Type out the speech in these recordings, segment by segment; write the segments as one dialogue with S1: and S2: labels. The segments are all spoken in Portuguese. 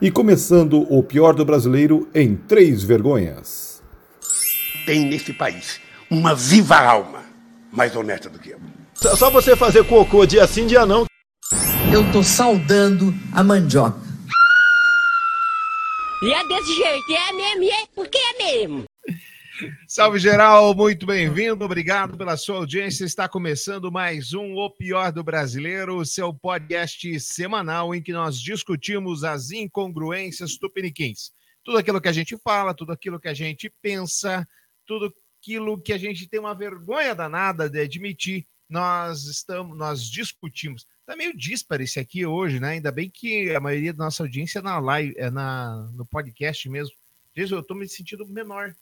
S1: e começando o pior do brasileiro em três vergonhas.
S2: Tem nesse país uma viva alma mais honesta do que eu.
S3: Só você fazer cocô dia sim, dia não.
S4: Eu tô saudando a mandioca.
S5: E é desse jeito, é mesmo, e é porque é mesmo.
S6: Salve geral, muito bem-vindo, obrigado pela sua audiência. Está começando mais um O Pior do Brasileiro, seu podcast semanal em que nós discutimos as incongruências tupiniquins. Tudo aquilo que a gente fala, tudo aquilo que a gente pensa, tudo aquilo que a gente tem uma vergonha danada de admitir, nós estamos, nós discutimos. Tá meio disparo esse aqui hoje, né? Ainda bem que a maioria da nossa audiência é na live, é na, no podcast mesmo. Jesus, eu tô me sentindo menor.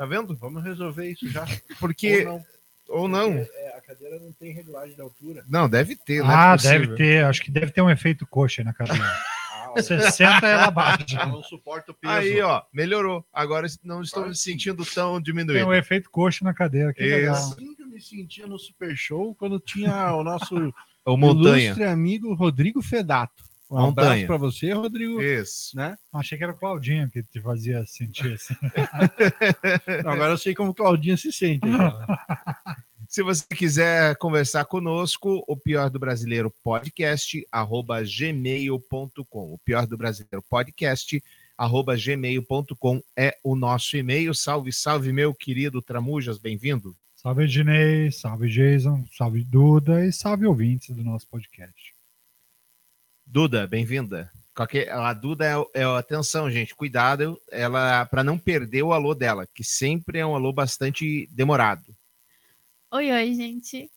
S6: Tá vendo?
S7: Vamos resolver isso já.
S6: Porque.
S7: Ou não.
S6: Ou não.
S7: É, a cadeira não tem regulagem de altura.
S6: Não, deve ter. Não
S8: Ah,
S6: é
S8: deve ter. Acho que deve ter um efeito coxa na cadeira.
S7: Ah,
S8: Você senta ela baixa.
S7: eu não suporto o peso.
S6: Aí, ó, melhorou. Agora não estou me sentindo tão
S8: Tem
S6: diminuído.
S8: um efeito coxa na cadeira. Que.
S6: Isso.
S7: Assim que eu me sentia no Super Show quando tinha o nosso
S6: O Montanha.
S7: ilustre amigo Rodrigo Fedato. Um
S6: Montanha.
S7: abraço pra você, Rodrigo.
S6: Isso.
S7: Né?
S8: Achei que era o Claudinho que te fazia sentir assim.
S7: Não, agora eu sei como o Claudinho se sente. cara.
S6: Se você quiser conversar conosco, o Pior do Brasileiro Podcast, arroba gmail.com. O Pior do Brasileiro Podcast, arroba gmail.com é o nosso e-mail. Salve, salve, meu querido Tramujas, bem-vindo.
S8: Salve, Ednei. Salve, Jason. Salve, Duda. E salve, ouvintes do nosso podcast.
S6: Duda, bem-vinda. Qualquer- A Duda é, é- atenção, gente, cuidado, ela para não perder o alô dela, que sempre é um alô bastante demorado.
S9: Oi, oi, gente.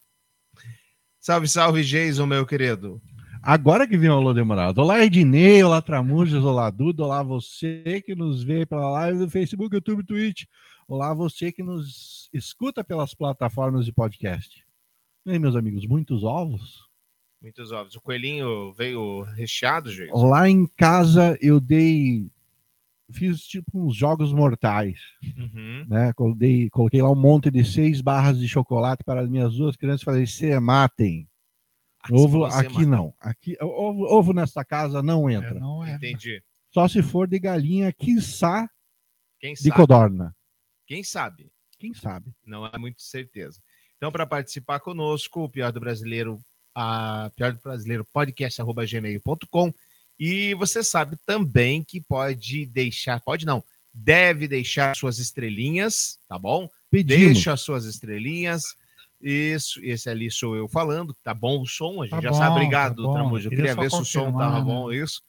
S6: Salve, salve, Jason, meu querido.
S7: Agora que vem o Alô Demorado. Olá, Ednei, olá, Tramujas, olá, Duda, olá, você que nos vê pela live do Facebook, YouTube, Twitch. Olá, você que nos escuta pelas plataformas de podcast. E aí, meus amigos, muitos ovos?
S6: Muitos ovos. O coelhinho veio recheado, gente.
S7: Lá em casa eu dei. Fiz tipo uns jogos mortais,
S6: Uhum.
S7: né? Coloquei, coloquei lá um monte de seis barras de chocolate para as minhas duas crianças e falei: se matem.
S6: Assim
S7: Ovo
S6: você
S7: aqui
S6: mata.
S7: não. Aqui, ovo, ovo nesta casa não
S8: É,
S7: entra.
S8: não é.
S6: Entendi.
S7: Só se for de galinha, quiçá
S6: Quem
S7: de
S6: sabe?
S7: codorna.
S6: Quem sabe?
S7: Quem sabe?
S6: Não é muito certeza. Então, para participar conosco, o Pior do Brasileiro, a Pior do Brasileiro podcast arroba gmail.com. E você sabe também que pode deixar, pode não, deve deixar suas estrelinhas, tá bom?
S7: Pedimos.
S6: Deixa as suas estrelinhas. Isso, esse ali sou eu falando. Tá bom o som, a gente
S8: Tá
S6: já
S8: bom,
S6: sabe.
S8: tá
S6: Obrigado,
S8: bom.
S6: Tramujo. Eu
S8: Queria
S6: ver se o som tava
S8: né?
S6: bom, isso.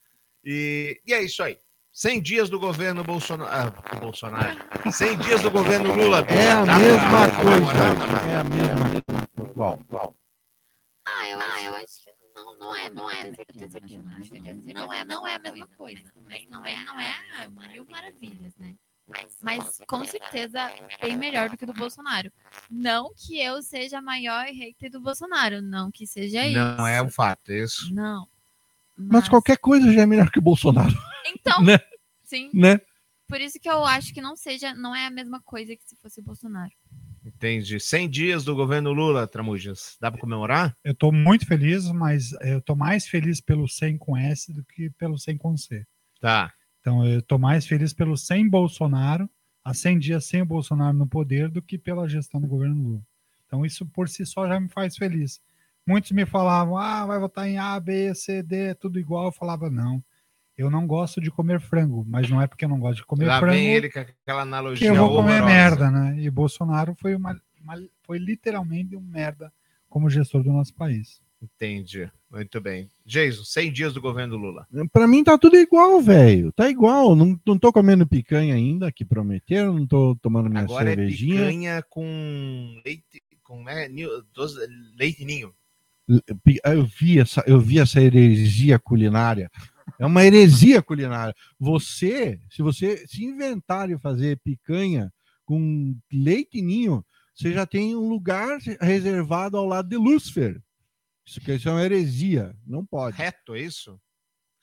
S6: E, e é isso aí. 100 dias do governo Bolsonaro. Ah, Bolsonaro. 100 dias do governo Lula.
S7: É a
S6: Dá
S7: mesma
S6: pra
S7: coisa.
S6: comemorar?
S7: É a mesma coisa. Igual, igual.
S9: Ah, eu, ah, eu acho que não, não é, não é. certeza que não, é, não é a mesma coisa. Mas não é, não é mil maravilhas, né? Mas, mas com certeza bem melhor do que do Bolsonaro. Não que eu seja a maior hater do Bolsonaro, não que seja isso.
S6: Não é um fato, é isso.
S9: Não.
S7: Mas qualquer coisa já é melhor que o Bolsonaro,
S9: Então,
S7: né?
S9: sim.
S7: né?
S9: Por isso que eu acho que não seja, não é a mesma coisa que se fosse o Bolsonaro.
S6: Entendi. 100 dias do governo Lula, Tramujas. Dá para comemorar?
S8: Eu tô muito feliz, mas eu tô mais feliz pelo 100 com S do que pelo 100 com C.
S6: Tá.
S8: Então, eu tô mais feliz pelo 100 Bolsonaro, há 100 dias sem o Bolsonaro no poder, do que pela gestão do governo Lula. Então, isso por si só já me faz feliz. Muitos me falavam, ah, vai votar em A, B, C, D, tudo igual. Eu falava, não, eu não gosto de comer frango, mas não é porque eu não gosto de comer
S6: Lá
S8: frango
S6: vem ele com aquela
S8: que
S6: analogia
S8: eu vou comer
S6: horrorosa.
S8: merda, né? E Bolsonaro foi, uma, uma- foi literalmente um merda como gestor do nosso país.
S6: Entendi. Muito bem. Jason, 100 dias do governo Lula.
S7: Pra mim tá tudo igual, velho. Tá igual. Não, não tô comendo picanha ainda, que prometeram. Não tô tomando minha
S6: Agora é
S7: cervejinha.
S6: picanha com leite, com é, leite ninho.
S7: Eu vi, essa, eu vi essa heresia culinária. É uma heresia culinária. Você, se você se inventarem fazer picanha com leite ninho, você já tem um lugar reservado ao lado de Lúcifer. Isso que isso é uma heresia. Não pode.
S6: Reto, é isso?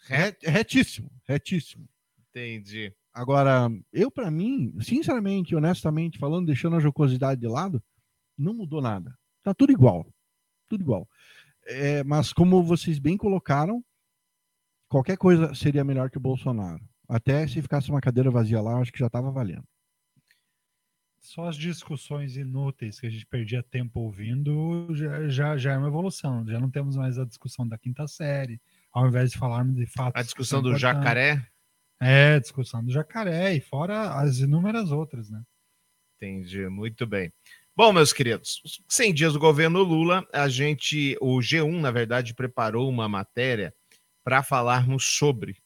S7: Re- retíssimo, retíssimo.
S6: Entendi.
S7: Agora, eu, para mim, sinceramente, honestamente, falando, deixando a jocosidade de lado, não mudou nada. Tá tudo igual. Tudo igual. É, mas como vocês bem colocaram, qualquer coisa seria melhor que o Bolsonaro. Até se ficasse uma cadeira vazia lá, acho que já estava valendo.
S8: Só as discussões inúteis que a gente perdia tempo ouvindo já, já, já é uma evolução. Já não temos mais a discussão da quinta série, ao invés de falarmos de fatos.
S6: A discussão
S8: são
S6: do jacaré.
S8: É, discussão do jacaré, e fora as inúmeras outras, né?
S6: Entendi, muito bem. Bom, meus queridos, os 100 dias do governo Lula, a gente, o G1, na verdade, preparou uma matéria para falarmos sobre.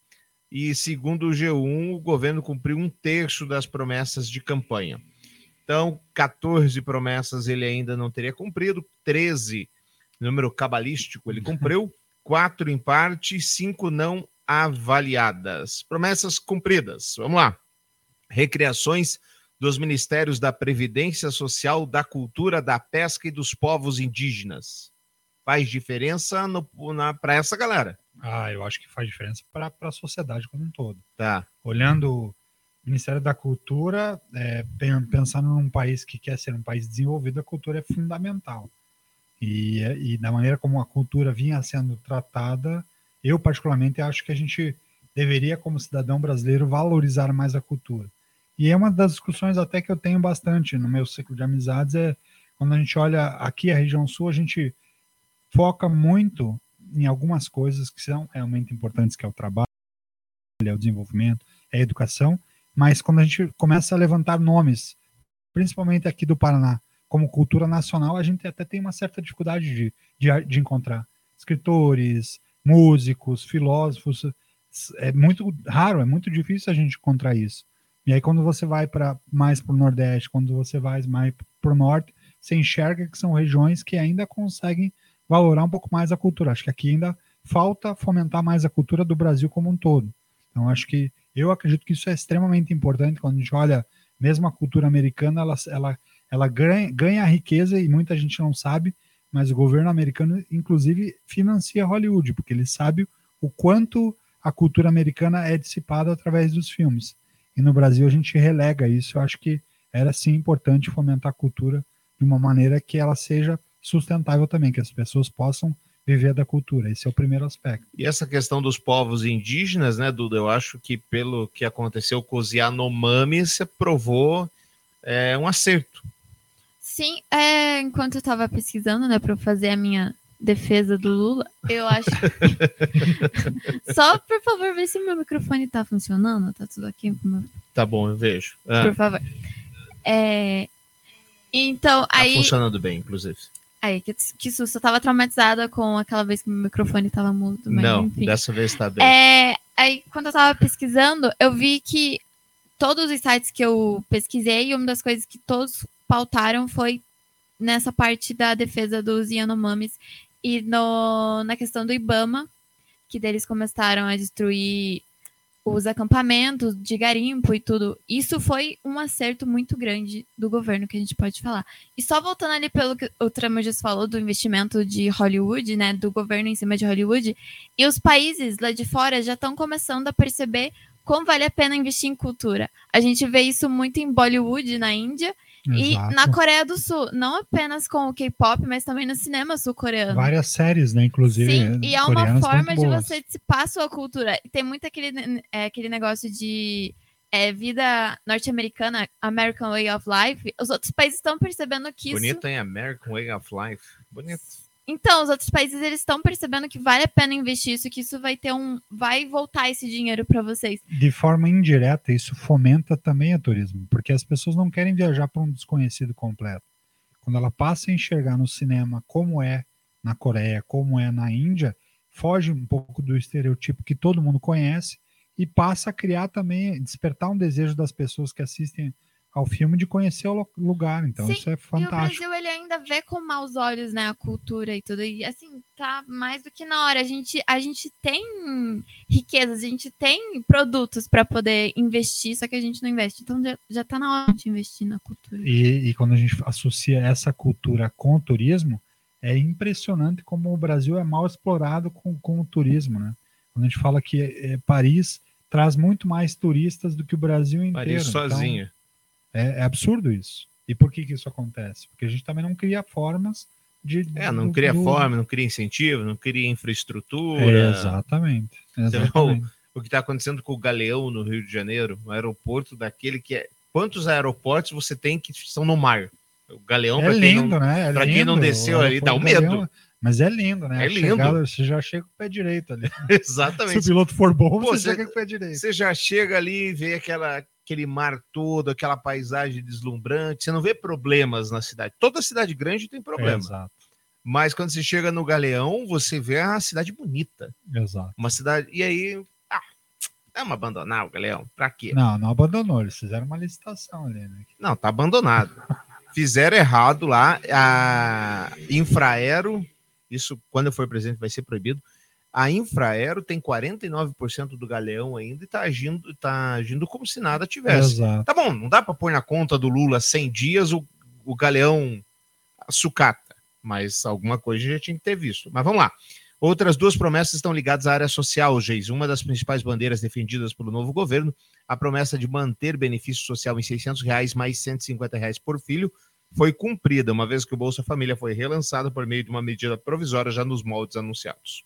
S6: E segundo o G1, o governo cumpriu um terço das promessas de campanha. Então, 14 promessas ele ainda não teria cumprido, 13, número cabalístico, ele cumpriu, quatro em parte, cinco não avaliadas. Promessas cumpridas. Vamos lá. Recriações dos Ministérios da Previdência Social, da Cultura, da Pesca e dos Povos Indígenas. Faz diferença para essa galera.
S8: Ah, eu acho que faz diferença para a sociedade como um todo.
S6: Tá.
S8: Olhando o Ministério da Cultura, é, pen- pensando num país que quer ser um país desenvolvido, a cultura é fundamental. E, e da maneira como a cultura vinha sendo tratada, eu particularmente acho que a gente deveria, como cidadão brasileiro, valorizar mais a cultura. E é uma das discussões até que eu tenho bastante no meu ciclo de amizades, é quando a gente olha aqui a região sul, a gente foca muito em algumas coisas que são realmente importantes, que é o trabalho, é o desenvolvimento, é a educação, mas quando a gente começa a levantar nomes, principalmente aqui do Paraná, como cultura nacional, a gente até tem uma certa dificuldade de, de, de encontrar escritores, músicos, filósofos. É muito raro, é muito difícil a gente encontrar isso. E aí, quando você vai para mais para o Nordeste, quando você vai mais para o Norte, você enxerga que são regiões que ainda conseguem valorar um pouco mais a cultura. Acho que aqui ainda falta fomentar mais a cultura do Brasil como um todo. Então, acho que eu acredito que isso é extremamente importante quando a gente olha, mesmo a cultura americana, ela, ela, ela ganha, ganha riqueza e muita gente não sabe, mas o governo americano, inclusive, financia Hollywood, porque ele sabe o quanto a cultura americana é dissipada através dos filmes. E no Brasil a gente relega isso. Eu acho que era sim importante fomentar a cultura de uma maneira que ela seja sustentável também, que as pessoas possam viver da cultura. Esse é o primeiro aspecto.
S6: E essa questão dos povos indígenas, né, Duda? Eu acho que pelo que aconteceu com os Yanomami, você provou é, um acerto.
S9: Sim, é, enquanto eu estava pesquisando, né, para fazer a minha defesa do Lula, eu acho. Só por favor, ver se meu microfone tá funcionando. Tá tudo aqui meu
S6: Tá bom, eu vejo. Ah,
S9: por favor. É, Então,
S6: tá
S9: aí.
S6: funcionando bem, inclusive.
S9: Aí, que, que susto. Eu tava traumatizada com aquela vez que meu microfone tava mudo. Mas,
S6: Não,
S9: enfim.
S6: dessa vez tá bem.
S9: É, aí, quando eu tava pesquisando, eu vi que todos os sites que eu pesquisei, uma das coisas que todos pautaram foi nessa parte da defesa dos Yanomamis e no, na questão do Ibama, que deles começaram a destruir os acampamentos de garimpo e tudo. Isso foi um acerto muito grande do governo que a gente pode falar. E só voltando ali pelo que o Tramujas falou do investimento de Hollywood, né, do governo em cima de Hollywood, e os países lá de fora já estão começando a perceber como vale a pena investir em cultura. A gente vê isso muito em Bollywood, na Índia, e
S8: Exato.
S9: na Coreia do Sul, não apenas com o K-pop, mas também no cinema sul-coreano.
S8: Várias séries, né? Inclusive.
S9: Sim, e é uma forma de
S8: boas.
S9: você dissipar a sua cultura. E tem muito aquele, é, aquele negócio de é, vida norte-americana, American Way of Life. Os outros países estão percebendo que isso.
S6: Bonito, hein? American Way of Life. Bonito.
S9: Então, os outros países eles estão percebendo que vale a pena investir isso, que isso vai ter um. Vai voltar esse dinheiro para vocês.
S8: De forma indireta, isso fomenta também o turismo, porque as pessoas não querem viajar para um desconhecido completo. Quando ela passa a enxergar no cinema como é na Coreia, como é na Índia, foge um pouco do estereotipo que todo mundo conhece e passa a criar também, despertar um desejo das pessoas que assistem ao filme de conhecer o lugar. Então,
S9: Sim,
S8: isso é
S9: E o
S8: fantástico.
S9: Brasil ele ainda vê com maus olhos, né, a cultura e tudo. E assim, tá mais do que na hora. A gente, a gente tem riquezas, a gente tem produtos para poder investir, só que a gente não investe. Então já, já tá na hora de investir na cultura.
S8: E, e quando a gente associa essa cultura com o turismo, é impressionante como o Brasil é mal explorado com, com o turismo, né? Quando a gente fala que eh, Paris traz muito mais turistas do que o Brasil inteiro.
S6: Paris
S8: Então,
S6: sozinho.
S8: É, é absurdo isso. E por que, que isso acontece? Porque a gente também não cria formas de.
S6: É, não
S8: do-
S6: cria
S8: do-
S6: fome, não cria incentivo, não cria infraestrutura.
S8: É, exatamente.
S6: Viu
S8: exatamente.
S6: o que está acontecendo com o Galeão no Rio de Janeiro, um aeroporto daquele que é. Quantos aeroportos você tem que são no mar? O Galeão,
S8: É lindo,
S6: não,
S8: né? É
S6: pra quem não desceu
S8: O
S6: ali, dá um
S8: aeroporto
S6: medo.
S8: Galeão, Mas é lindo, né?
S6: É lindo.
S8: chegada, você já chega com o pé direito ali. Se
S6: Exatamente.
S8: o piloto for bom,
S6: Pô,
S8: você- chega com o pé direito.
S6: Você já chega ali e vê aquela, aquele mar todo, aquela paisagem deslumbrante. Você não vê problemas na cidade. Toda cidade grande tem problema.
S8: Exato,
S6: Mas quando você chega no Galeão, você vê a cidade bonita.
S8: exato.
S6: Uma cidade. E aí. Ah, vamos abandonar o Galeão? Pra quê?
S8: Não, não abandonou. Eles fizeram uma licitação ali, né?
S6: Não, tá abandonado. Fizeram errado lá. A Infraero, isso quando eu for presidente vai ser proibido. A Infraero tem 49% do galeão ainda e tá agindo, tá agindo como se nada tivesse.
S8: Exato.
S6: Tá bom, não dá para pôr na conta do Lula 100 dias o, o galeão sucata, mas alguma coisa já tinha que ter visto. Mas vamos lá. Outras duas promessas estão ligadas à área social, Geis. Uma das principais bandeiras defendidas pelo novo governo, a promessa de manter benefício social em 600 reais mais 150 reais por filho, foi cumprida, uma vez que o Bolsa Família foi relançado por meio de uma medida provisória já nos moldes anunciados.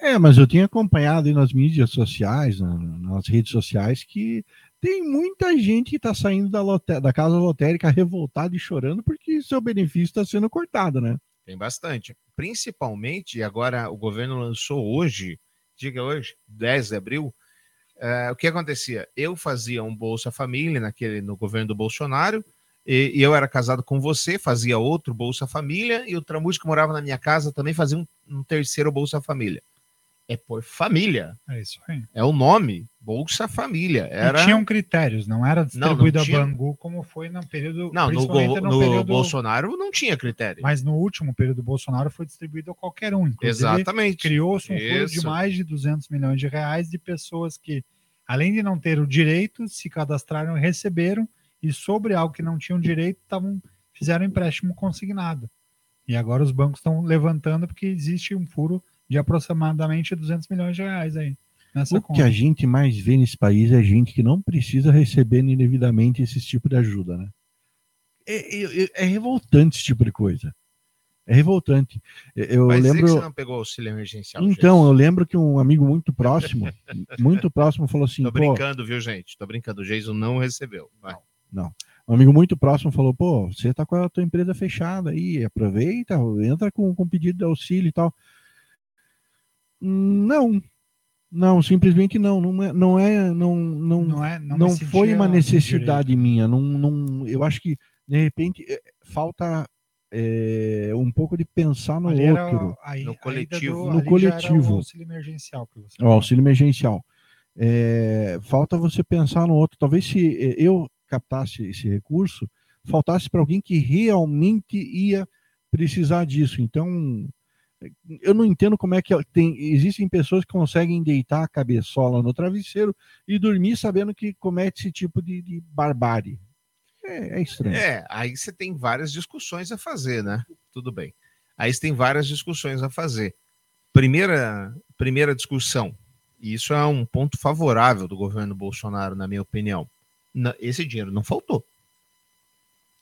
S7: É, mas eu tenho acompanhado aí nas mídias sociais, na- nas redes sociais, que tem muita gente que está saindo da, da casa lotérica revoltada e chorando porque seu benefício está sendo cortado, né?
S6: Tem bastante. Principalmente, agora o governo lançou hoje, diga hoje, 10 de abril, eh, o que acontecia? Eu fazia um Bolsa Família naquele, no governo do Bolsonaro, e, e eu era casado com você, fazia outro Bolsa Família, e o Tramujo que morava na minha casa também fazia um, um terceiro Bolsa Família. É por família,
S8: É isso aí.
S6: é o nome, Bolsa Família. Era...
S8: E tinham critérios, não era distribuído
S6: não tinha.
S8: a Bangu como foi no período.
S6: Não, no, go- no
S8: período-
S6: Bolsonaro não tinha critério.
S8: Mas no último período do Bolsonaro foi distribuído a qualquer um. Inclusive,
S6: Exatamente.
S8: criou-se um fundo de mais de 200 milhões de reais de pessoas que, além de não ter o direito, se cadastraram e receberam, e sobre algo que não tinham direito, tavam, fizeram empréstimo consignado. E agora os bancos estão levantando porque existe um furo de aproximadamente 200 milhões de reais aí. Nessa
S7: O
S8: conta.
S7: que a gente mais vê nesse país é gente que não precisa receber indevidamente esse tipo de ajuda, né? É, é- é revoltante esse tipo de coisa. É revoltante. Eu
S6: Mas dizer
S7: lembro.
S6: que você não pegou o auxílio emergencial.
S7: Então,
S6: gente.
S7: eu lembro que um amigo muito próximo, muito próximo, falou assim:
S6: Tô
S7: pô,
S6: brincando, viu, gente? Tô brincando. O Jason não recebeu. Vai.
S7: um amigo muito próximo falou: pô, você tá com a tua empresa fechada aí, aproveita, entra com, com pedido de auxílio e tal. Não, não, simplesmente não. Não é, não é, não, não,
S8: Não, é, não,
S7: não, foi uma necessidade minha. Não, não, eu acho que de repente eh, falta eh, um pouco de pensar no
S8: Ali era
S7: outro.
S8: a- a-
S6: No coletivo.
S8: do-
S7: No
S8: era
S7: coletivo.
S8: o auxílio emergencial que você
S7: o auxílio emergencial. É, falta você pensar no outro. Talvez se eh, eu captasse esse recurso, faltasse para alguém que realmente ia precisar disso. Então, eu não entendo como é que tem. Existem pessoas que conseguem deitar a cabeçola no travesseiro e dormir sabendo que comete esse tipo de, de barbárie. É, é estranho.
S6: É, aí você tem várias discussões a fazer, né? Tudo bem. Aí você tem várias discussões a fazer. Primeira, primeira discussão, e isso é um ponto favorável do governo Bolsonaro, na minha opinião. Esse dinheiro não faltou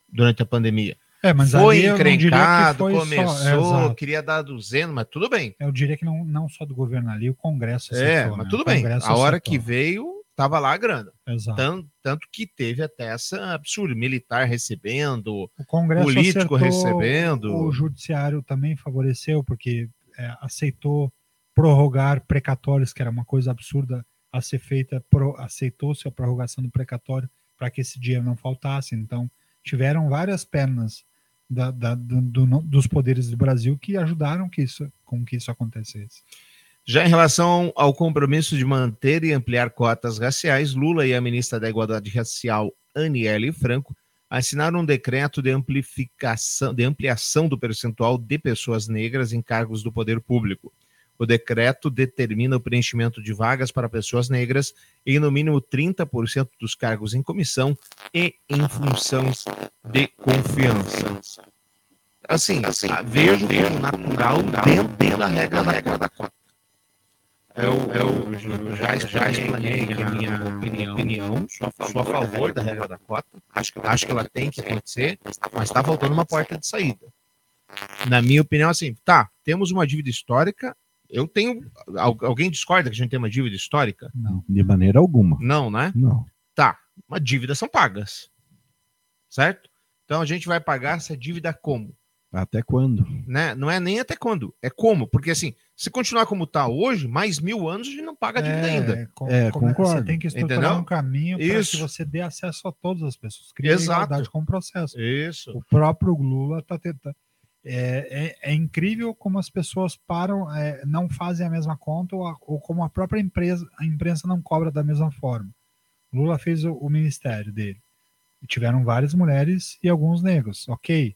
S6: durante a pandemia.
S8: É, mas
S6: foi encrencado,
S8: foi só-
S6: começou,
S8: exato.
S6: queria dar 200, mas tudo bem.
S8: Eu diria que não, não só do governo ali, o Congresso
S6: É, mas
S8: né?
S6: tudo bem. A hora que veio, tava lá a grana.
S8: Exato.
S6: Tanto, tanto que teve até essa absurda, militar recebendo,
S8: O Congresso
S6: político recebendo.
S8: O judiciário também favoreceu, porque é, aceitou prorrogar precatórios, que era uma coisa absurda a ser feita, aceitou-se a prorrogação do precatório para que esse dinheiro não faltasse. Então, tiveram várias pernas da- da- do- do- dos poderes do Brasil que ajudaram que isso, com que isso acontecesse.
S6: Já em relação ao compromisso de manter e ampliar cotas raciais, Lula e a ministra da Igualdade Racial, Aniele Franco, assinaram um decreto de amplificação, de ampliação do percentual de pessoas negras em cargos do poder público. O decreto determina o preenchimento de vagas para pessoas negras em no mínimo 30% dos cargos em comissão e em funções de confiança. Assim, vejo como natural dentro da regra da cota. Eu, eu, eu já, já explanei a minha opinião, opinião sou, a, sou a favor da regra da cota. Acho que, acho que ela tem que acontecer, mas está faltando uma porta de saída. Na minha opinião, assim, tá, temos uma dívida histórica. Eu tenho. al- Alguém discorda que a gente tem uma dívida histórica?
S8: Não.
S7: De maneira alguma.
S6: Não, né?
S7: Não.
S6: Tá, mas dívidas são pagas. Certo? Então a gente vai pagar essa dívida como?
S7: Até quando?
S6: Né? Não é nem até quando, é como. Porque assim, se continuar como tá hoje, mais mil anos a gente não paga a dívida ainda.
S8: com-
S7: É,
S8: como- Você
S7: concordo.
S8: tem que estruturar
S6: Entendeu?
S8: um caminho para que
S6: Isso.
S8: você dê acesso a todas as pessoas. Cria
S6: Exato.
S8: igualdade com o processo.
S6: Isso.
S8: O próprio Lula está tentando. É, é, é incrível como as pessoas param, é, não fazem a mesma conta ou, a- ou como a própria empresa, a imprensa não cobra da mesma forma. Lula fez o, o ministério dele. E tiveram várias mulheres e alguns negros. Ok.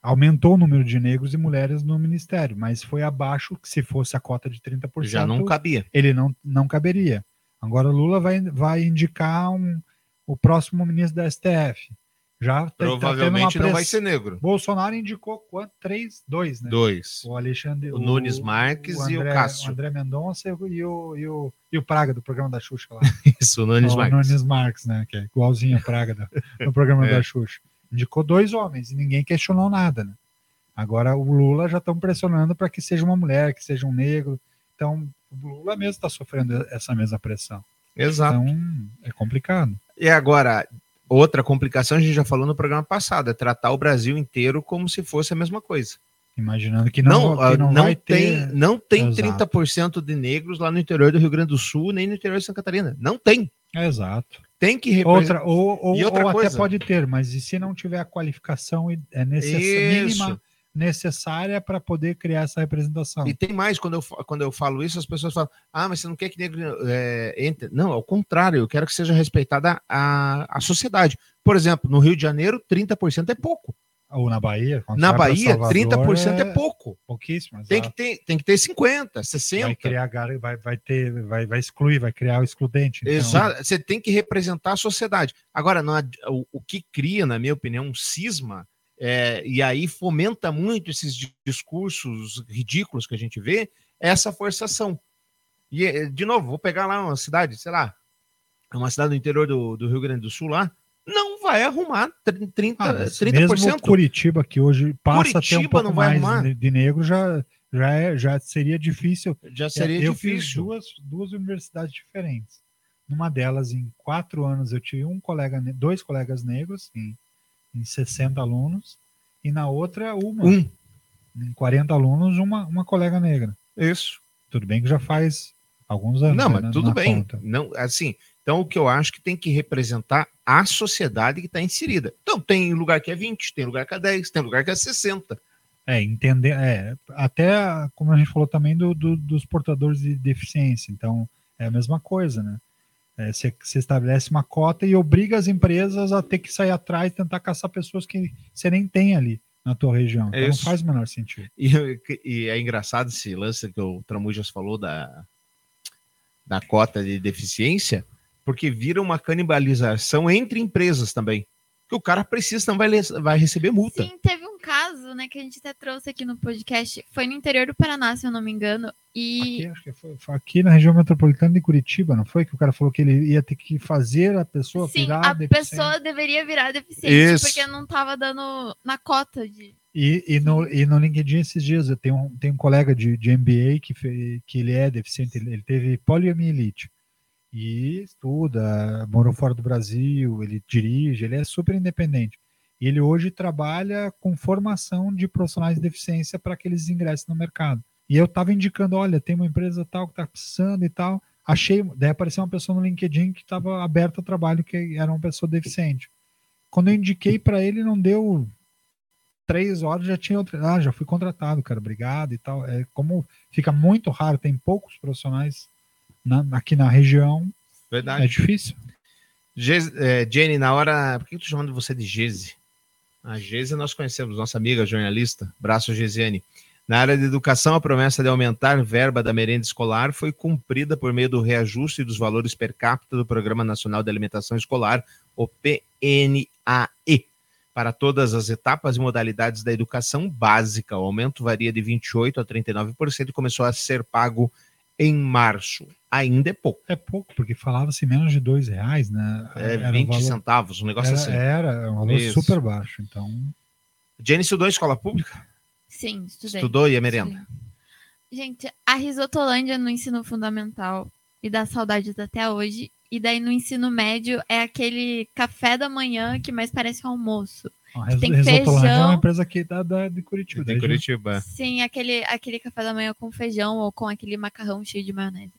S8: Aumentou o número de negros e mulheres no ministério, mas foi abaixo que se fosse a cota de 30%.
S6: Já não cabia.
S8: Ele não, não caberia. Agora Lula vai, vai indicar um, o próximo ministro da STF. Já tá- tá
S6: Provavelmente não vai ser negro.
S8: Bolsonaro indicou quanto? Três? Dois, né?
S6: Dois.
S8: O Alexandre.
S6: O Nunes Marques e o
S8: André-
S6: Cássio.
S8: O André Mendonça e o, e o, e o, e o Praga do programa da Xuxa lá.
S6: Isso, o Nunes
S8: o
S6: Marques.
S8: Nunes Marques, né? Que é igualzinho a Praga do, do programa
S6: É.
S8: da Xuxa. Indicou dois homens e ninguém questionou nada, né? Agora o Lula já estão pressionando para que seja uma mulher, que seja um negro. Então, o Lula mesmo está sofrendo essa mesma pressão.
S6: Exato.
S8: Então, é complicado.
S6: E agora, outra complicação, a gente já falou no programa passado, é tratar o Brasil inteiro como se fosse a mesma coisa.
S8: Imaginando que não,
S6: Não,
S8: que não,
S6: ah, não tem,
S8: ter.
S6: não tem
S8: Exato.
S6: 30% de negros lá no interior do Rio Grande do Sul, nem no interior de Santa Catarina. Não tem.
S8: Exato.
S6: Tem que representar.
S8: Outra, ou ou,
S6: E outra
S8: ou até pode ter, mas e se não tiver a qualificação é necess...
S6: Isso.
S8: mínima necessária para poder criar essa representação?
S6: E tem mais, quando eu, quando eu falo isso, as pessoas falam, ah, mas você não quer que negro é, entre. Não, ao contrário, eu quero que seja respeitada a, a sociedade. Por exemplo, no Rio de Janeiro, 30% é pouco.
S8: Ou na Bahia?
S6: Na Bahia,
S8: Salvador,
S6: 30% é, pouco.
S8: Pouquíssimo.
S6: Tem que, ter, tem que ter 50, 60.
S8: Vai criar, vai, vai ter, vai, vai excluir, vai criar o excludente. Então,
S6: Exato. Você tem que representar a sociedade. Agora, não o, o que cria, na minha opinião, um cisma, é, e aí fomenta muito esses di- discursos ridículos que a gente vê, é essa forçação. E, eh, de novo, vou pegar lá uma cidade, sei lá, uma cidade do interior do, do Rio Grande do Sul lá, não vai arrumar 30%. 30%.
S8: Ah, mas mesmo Curitiba, que hoje passa a ter um
S6: Curitiba
S8: pouco mais
S6: arrumar?
S8: de, negro, já, já, é, já seria difícil.
S6: Já seria
S8: eu
S6: difícil.
S8: fiz duas, duas universidades diferentes. Numa delas, em quatro anos, eu tive um colega, dois colegas negros, em, em 60 alunos, e na outra, uma.
S6: Um.
S8: Em 40 alunos, uma, uma colega negra.
S6: Isso.
S8: Tudo bem que já faz alguns anos.
S6: Não,
S8: né,
S6: mas tudo bem.
S8: conta.
S6: Não, assim, então o que eu acho que tem que representar a sociedade que está inserida. Então, tem lugar que é 20, tem lugar que é 10, tem lugar que é 60.
S8: É, entender, é, até como a gente falou também do, do- dos portadores de deficiência, então é a mesma coisa, né? É, Você você estabelece uma cota e obriga as empresas a ter que sair atrás e tentar caçar pessoas que você nem tem ali na tua região. Então não faz o menor sentido.
S6: E, e é engraçado esse lance que o Tramujas falou da, da cota de deficiência, porque vira uma canibalização entre empresas também. Que o cara precisa, não vai, vai receber multa.
S9: Sim, teve um caso, né, que a gente até trouxe aqui no podcast. Foi no interior do Paraná, se eu não me engano. E
S8: Aqui, acho que foi, foi aqui na região metropolitana de Curitiba, não foi? Que o cara falou que ele ia ter que fazer a pessoa
S9: sim,
S8: virar
S9: a
S8: deficiente.
S9: pessoa deveria virar deficiente,
S8: Isso.
S9: porque não tava dando na cota de.
S8: E, e, no, e no LinkedIn esses dias eu tenho um, tenho um colega de, de MBA que, fe, que ele é deficiente, ele, ele teve poliomielite e estuda, morou fora do Brasil, ele dirige, ele é super independente. E ele hoje trabalha com formação de profissionais de deficiência para que eles ingressem no mercado. E eu estava indicando, olha, tem uma empresa tal que está precisando e tal. Achei, daí apareceu uma pessoa no LinkedIn que estava aberta ao trabalho, que era uma pessoa deficiente. Quando eu indiquei para ele, não deu três horas já tinha outro. Ah, já fui contratado, cara, obrigado e tal. É como fica muito raro, tem poucos profissionais na- aqui na região.
S6: Verdade.
S8: É difícil.
S6: Gez- é, Jenny, na hora. Por que eu tô chamando você de Geze? A Geze nós conhecemos, nossa amiga jornalista. Braço Gesiane. Na área de educação, a promessa de aumentar verba da merenda escolar foi cumprida por meio do reajuste dos valores per capita do Programa Nacional de Alimentação Escolar, o PNAE, para todas as etapas e modalidades da educação básica. O aumento varia de 28% a 39% e começou a ser pago em março. Ainda é pouco.
S8: É pouco, porque falava-se menos de dois reais, né?
S6: É
S8: Era um
S6: 20
S8: valor-
S6: centavos, um negócio
S8: era,
S6: assim.
S8: Era, é um valor
S6: Isso.
S8: super baixo. Então,
S6: Jenny estudou em escola pública?
S9: Sim, estudei.
S6: Estudou e a merenda?
S9: Sim. Gente, a risotolândia no ensino fundamental me dá saudades até hoje. E daí no ensino médio é aquele café da manhã que mais parece um almoço. Que tem
S8: Risotolândia é
S9: feijão.
S8: uma empresa aqui da, da, de Curitiba.
S6: De
S8: já-
S6: Curitiba.
S9: Sim, aquele, aquele café da manhã com feijão ou com aquele macarrão cheio de maionese.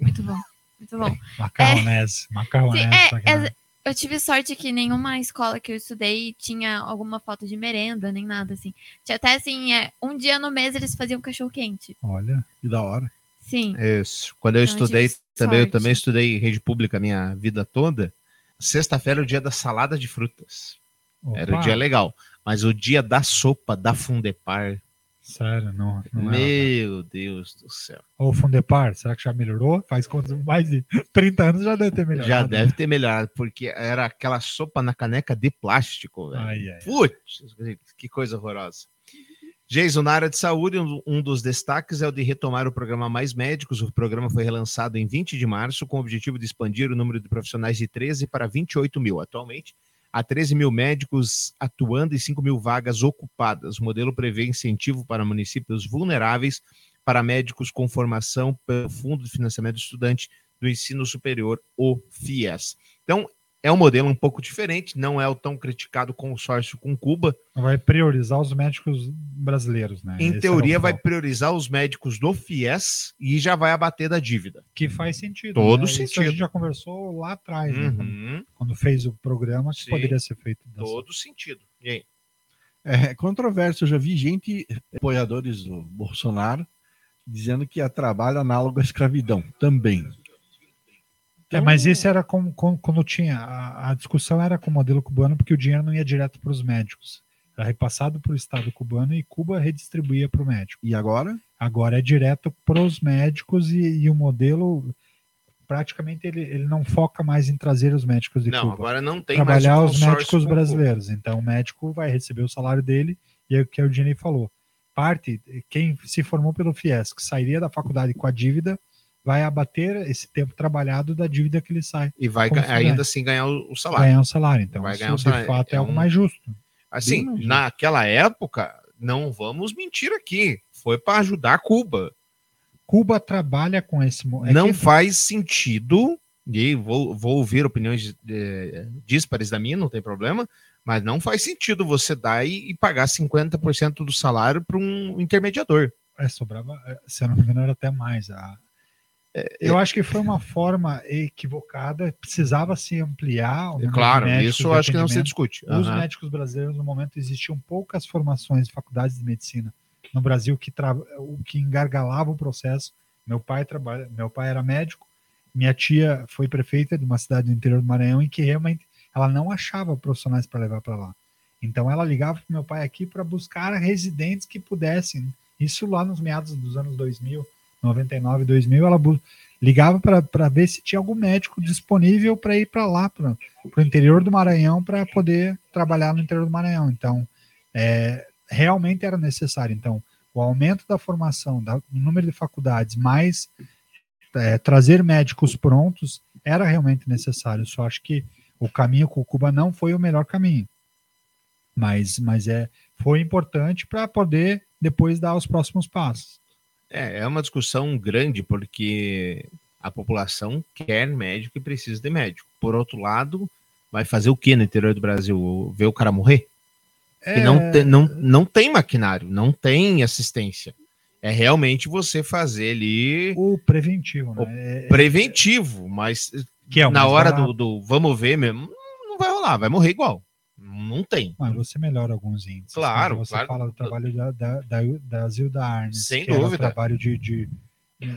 S9: Muito bom. Muito bom.
S8: Macarronese. Macarronese.
S9: Sim, é, é- eu tive sorte que nenhuma escola que eu estudei tinha alguma falta de merenda, nem nada assim. Tinha até assim, é, um dia no mês eles faziam cachorro quente.
S8: Olha, que da hora.
S9: Sim.
S6: Isso. Quando eu
S9: Então, eu
S6: estudei
S9: tive
S6: também, eu também estudei rede pública a minha vida toda. Sexta-feira é o dia da salada de frutas. Era o
S8: Opa,
S6: dia legal. Mas o dia da sopa, da Fundepar,
S8: Sério, não. não é.
S6: meu Deus do céu.
S8: Ô, Fundepar, será que já melhorou? Faz quantos, mais de 30 anos já deve ter melhorado.
S6: Já deve ter melhorado, porque era aquela sopa na caneca de plástico, velho.
S8: Ai, ai.
S6: Putz, que coisa horrorosa. Jason, na área de saúde, um um dos destaques é o de retomar o programa Mais Médicos. O programa foi relançado em 20 de março, com o objetivo de expandir o número de profissionais de 13 para 28 mil. Atualmente, há 13 mil médicos atuando e 5 mil vagas ocupadas. O modelo prevê incentivo para municípios vulneráveis para médicos com formação pelo Fundo de Financiamento Estudante do Ensino Superior, o FIES. Então, é um modelo um pouco diferente, não é o tão criticado consórcio com Cuba.
S8: Vai priorizar os médicos brasileiros, né?
S6: Em
S8: Esse
S6: teoria,
S8: era o
S6: vai priorizar os médicos do FIES e já vai abater da dívida.
S8: Que faz sentido.
S6: Todo
S8: né? Isso a
S6: sentido.
S8: gente já conversou lá atrás, né? Quando,
S6: Uhum,
S8: quando fez o programa,
S6: Sim.
S8: poderia ser feito. dessa-
S6: todo sentido. E aí?
S7: É controverso. Eu já vi gente, apoiadores do Bolsonaro, dizendo que é trabalho análogo à escravidão também.
S8: É, mas isso era com, com- quando tinha. A, a discussão era com o modelo cubano, porque o dinheiro não ia direto para os médicos. Era repassado para o Estado cubano e Cuba redistribuía para o médico.
S7: E agora?
S8: Agora é direto para os médicos e, e o modelo praticamente ele, ele não foca mais em trazer os médicos de
S6: Não,
S8: Cuba.
S6: agora não tem
S8: trabalhar
S6: mais
S8: os médicos brasileiros. Então o médico vai receber o salário dele e é o que o Dinei falou. Parte, quem se formou pelo FIES, que sairia da faculdade com a dívida, vai abater esse tempo trabalhado da dívida que ele sai.
S6: E vai ainda assim ganhar o, o salário.
S8: Ganhar um salário. Então,
S6: Vai ganhar
S8: de
S6: salário.
S8: fato é,
S6: É
S8: algo
S6: um-
S8: mais justo.
S6: Assim,
S8: mais justo.
S6: naquela época, não vamos mentir aqui. Foi para ajudar Cuba.
S8: Cuba trabalha com esse. é
S6: não
S8: que-
S6: faz sentido, e vou, vou ouvir opiniões eh, díspares da minha, não tem problema, mas não faz sentido você dar e, e pagar 50% do salário para um intermediador.
S8: É, sobrava, é, se eu não me engano, era até mais. A- eu acho que foi uma forma equivocada, precisava se ampliar.
S6: claro, isso eu acho que não se discute.
S8: Os
S6: Aham.
S8: médicos brasileiros, no momento, existiam poucas formações de faculdades de medicina no Brasil que, tra... o que engargalava o processo. Meu pai trabalha, meu pai era médico, minha tia foi prefeita de uma cidade do interior do Maranhão em que realmente ela não achava profissionais para levar para lá. Então ela ligava para meu pai aqui para buscar residentes que pudessem. Isso lá nos meados dos anos 2000, 99, 2000, ela ligava para ver se tinha algum médico disponível para ir para lá, para o interior do Maranhão, para poder trabalhar no interior do Maranhão. Então, é, realmente era necessário. Então, o aumento da formação, da, do número de faculdades, mais é, trazer médicos prontos, era realmente necessário. Só acho que o caminho com Cuba não foi o melhor caminho. Mas, mas é, foi importante para poder depois dar os próximos passos.
S6: É, é uma discussão grande, porque a população quer médico e precisa de médico. Por outro lado, vai fazer o que no interior do Brasil? Ver o cara morrer? E não,
S8: É.
S6: tem, não, não tem maquinário, não tem assistência. É realmente você fazer ali
S8: O preventivo, né?
S6: O
S8: É-
S6: preventivo, mas
S8: que é
S6: na hora do, do vamos ver mesmo, não vai rolar, vai morrer igual. Não tem.
S8: Mas você melhora alguns índices.
S6: Claro,
S8: Quando você
S6: claro.
S8: fala do trabalho da, da, da, da Zilda Arnes,
S6: Sem
S8: que era o
S6: dúvida.
S8: trabalho de, de-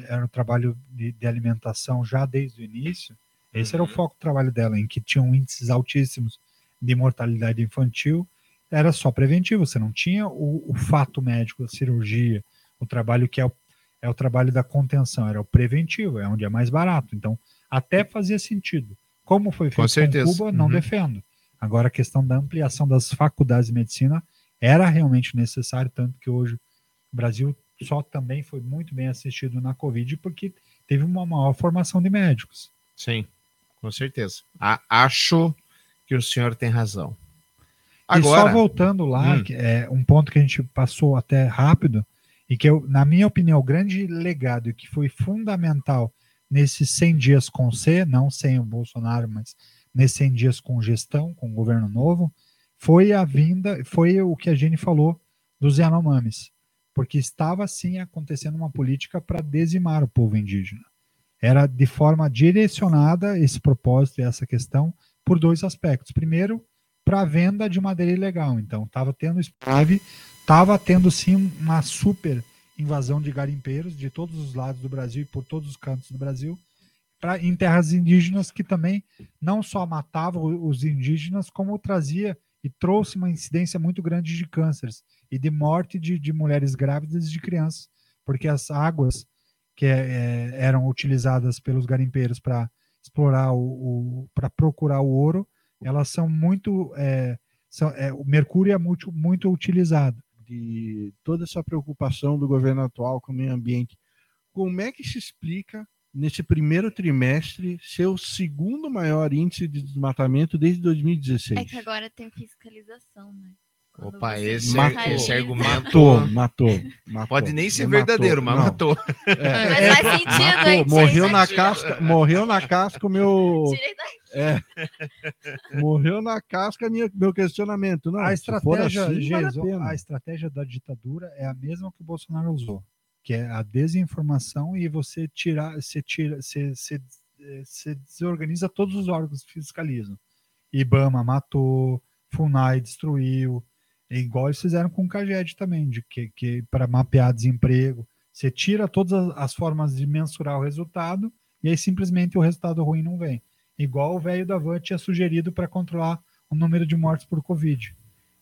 S8: era o trabalho de, de alimentação já desde o início. Esse era o
S6: Uhum.
S8: foco do trabalho dela, em que tinham índices altíssimos de mortalidade infantil. Era só preventivo, você não tinha o, o fato médico, a cirurgia, o trabalho que é o, é o trabalho da contenção, era o preventivo, é onde é mais barato. Então, até fazia sentido. Como foi
S6: Com
S8: feito com,
S6: certeza.
S8: Cuba, não
S6: Uhum.
S8: defendo. Agora, a questão da ampliação das faculdades de medicina era realmente necessário, tanto que hoje o Brasil só também foi muito bem assistido na Covid, porque teve uma maior formação de médicos.
S6: Sim, com certeza. A- acho que o senhor tem razão.
S8: E só
S6: Agora,
S8: voltando lá,
S6: Hum.
S8: é um ponto que a gente passou até rápido, e que, eu, na minha opinião, o grande legado e que foi fundamental nesses 100 dias com C, não sem o Bolsonaro, mas nesses 100 dias com gestão, com governo novo, foi a vinda, foi o que a Jenny falou dos Yanomamis, porque estava sim acontecendo uma política para dizimar o povo indígena. Era de forma direcionada esse propósito e essa questão por dois aspectos. Primeiro, para venda de madeira ilegal. Então, estava tendo estava tendo sim uma super invasão de garimpeiros de todos os lados do Brasil e por todos os cantos do Brasil, pra, em terras indígenas que também não só matava os indígenas, como trazia e trouxe uma incidência muito grande de cânceres e de morte de, de mulheres grávidas e de crianças, porque as águas que é, é, eram utilizadas pelos garimpeiros para explorar o, o para procurar o ouro, elas são muito é, são, é, o mercúrio é muito, muito utilizado.
S7: de toda essa preocupação do governo atual com o meio ambiente. Como é que se explica nesse primeiro trimestre ser o segundo maior índice de desmatamento desde 2016?
S9: É que agora tem fiscalização, né? Quando
S6: Opa, esse,
S7: Matou.
S6: esse argumento
S7: Matou, matou, matou.
S6: pode nem ser
S7: Não
S6: verdadeiro,
S7: matou,
S6: mas
S7: não.
S6: matou.
S7: É,
S9: Mas faz sentido,
S7: matou,
S9: hein?
S7: morreu na casca, morreu na casca o meu, é, morreu na casca minha, meu questionamento. Não,
S8: a estratégia,
S7: assim, vale a
S8: a estratégia da ditadura é a mesma que o Bolsonaro usou, que é a desinformação e você tirar, você tira, você, você, eh, você desorganiza todos os órgãos que fiscalizam. IBAMA matou, FUNAI destruiu, é igual eles fizeram com o CAGED também, de que, que para mapear desemprego, você tira todas as, as formas de mensurar o resultado e aí simplesmente o resultado ruim não vem. Igual o velho da Van tinha sugerido para controlar o número de mortes por Covid.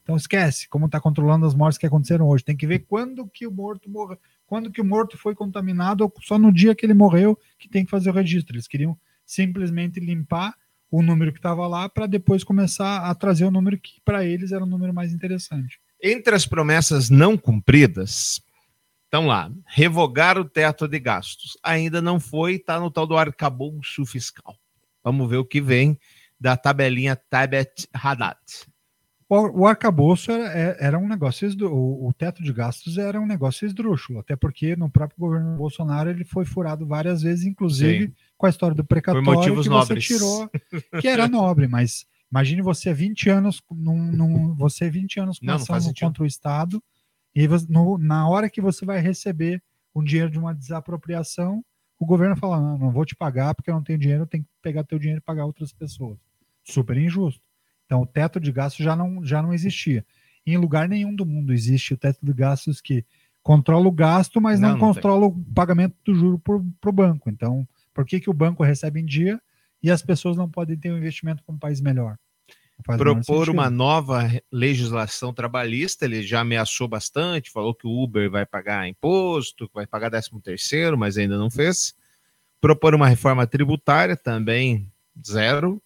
S8: Então esquece como está controlando as mortes que aconteceram hoje. Tem que ver quando que o morto morreu, quando que o morto foi contaminado, ou só no dia que ele morreu que tem que fazer o registro. Eles queriam simplesmente limpar o número que estava lá para depois começar a trazer o número que para eles era o número mais interessante.
S6: Entre as promessas não cumpridas, estão lá, revogar o teto de gastos. Ainda não foi, está no tal do arcabouço fiscal. Vamos ver o que vem da tabelinha Tabet Haddad.
S8: O, o arcabouço era, é- era um negócio, o, o teto de gastos era um negócio esdrúxulo, até porque no próprio governo Bolsonaro ele foi furado várias vezes, inclusive
S6: Sim.
S8: com a história do precatório
S6: motivos
S8: que
S6: nobres.
S8: você tirou, que era nobre, mas imagine você 20 anos num, num- você 20 anos com
S6: Não,
S8: ação contra o Estado e você- no- na hora que você vai receber um dinheiro de uma desapropriação, o governo fala, não, não vou te pagar porque eu não tenho dinheiro, eu tenho que pegar teu dinheiro e pagar outras pessoas. Super injusto. Então, o teto de gastos já não, já não existia. Em lugar nenhum do mundo existe o teto de gastos que controla o gasto, mas não,
S6: Não, não tem.
S8: controla o pagamento do juro para o banco. Então, por que, que o banco recebe em dia e as pessoas não podem ter um investimento para um país melhor?
S6: Propor uma nova legislação trabalhista, ele já ameaçou bastante, falou que o Uber vai pagar imposto, que vai pagar 13 terceiro, mas ainda não fez. Propor uma reforma tributária, também zero.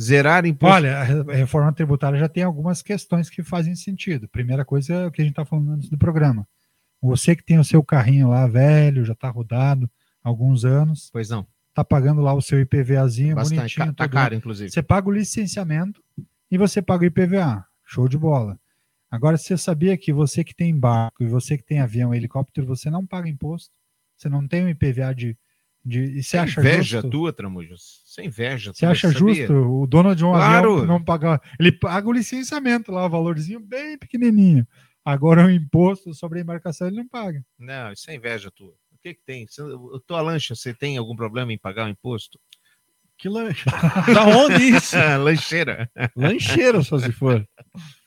S6: Zerar imposto.
S8: Olha, a re- a reforma tributária já tem algumas questões que fazem sentido. Primeira coisa é o que a gente está falando antes do programa. Você que tem o seu carrinho lá velho, já está rodado há alguns anos,
S6: Pois não,
S8: está pagando lá o seu IPVAzinho
S6: bastante.
S8: bonitinho.
S6: Ca- Tá
S8: todo
S6: caro, inclusive.
S8: Você paga o licenciamento e você paga o IPVA. Show de bola. Agora, você sabia que você que tem barco e você que tem avião e helicóptero, você não paga imposto? Você não tem um IPVA de. De e você
S6: Sem
S8: acha
S6: inveja
S8: justo?
S6: tua, Tramujas. Sem inveja.
S8: Você acha
S6: sabia?
S8: justo o dono de um
S6: Claro.
S8: avião não pagar? Ele paga o licenciamento lá, o valorzinho bem pequenininho. Agora o imposto sobre a embarcação ele não paga.
S6: Não, isso é inveja tua. O que que tem? Você- a tua lancha, você tem algum problema em pagar o imposto?
S7: Que lanche. da onde isso?
S6: Lancheira.
S7: Lancheira, só se for.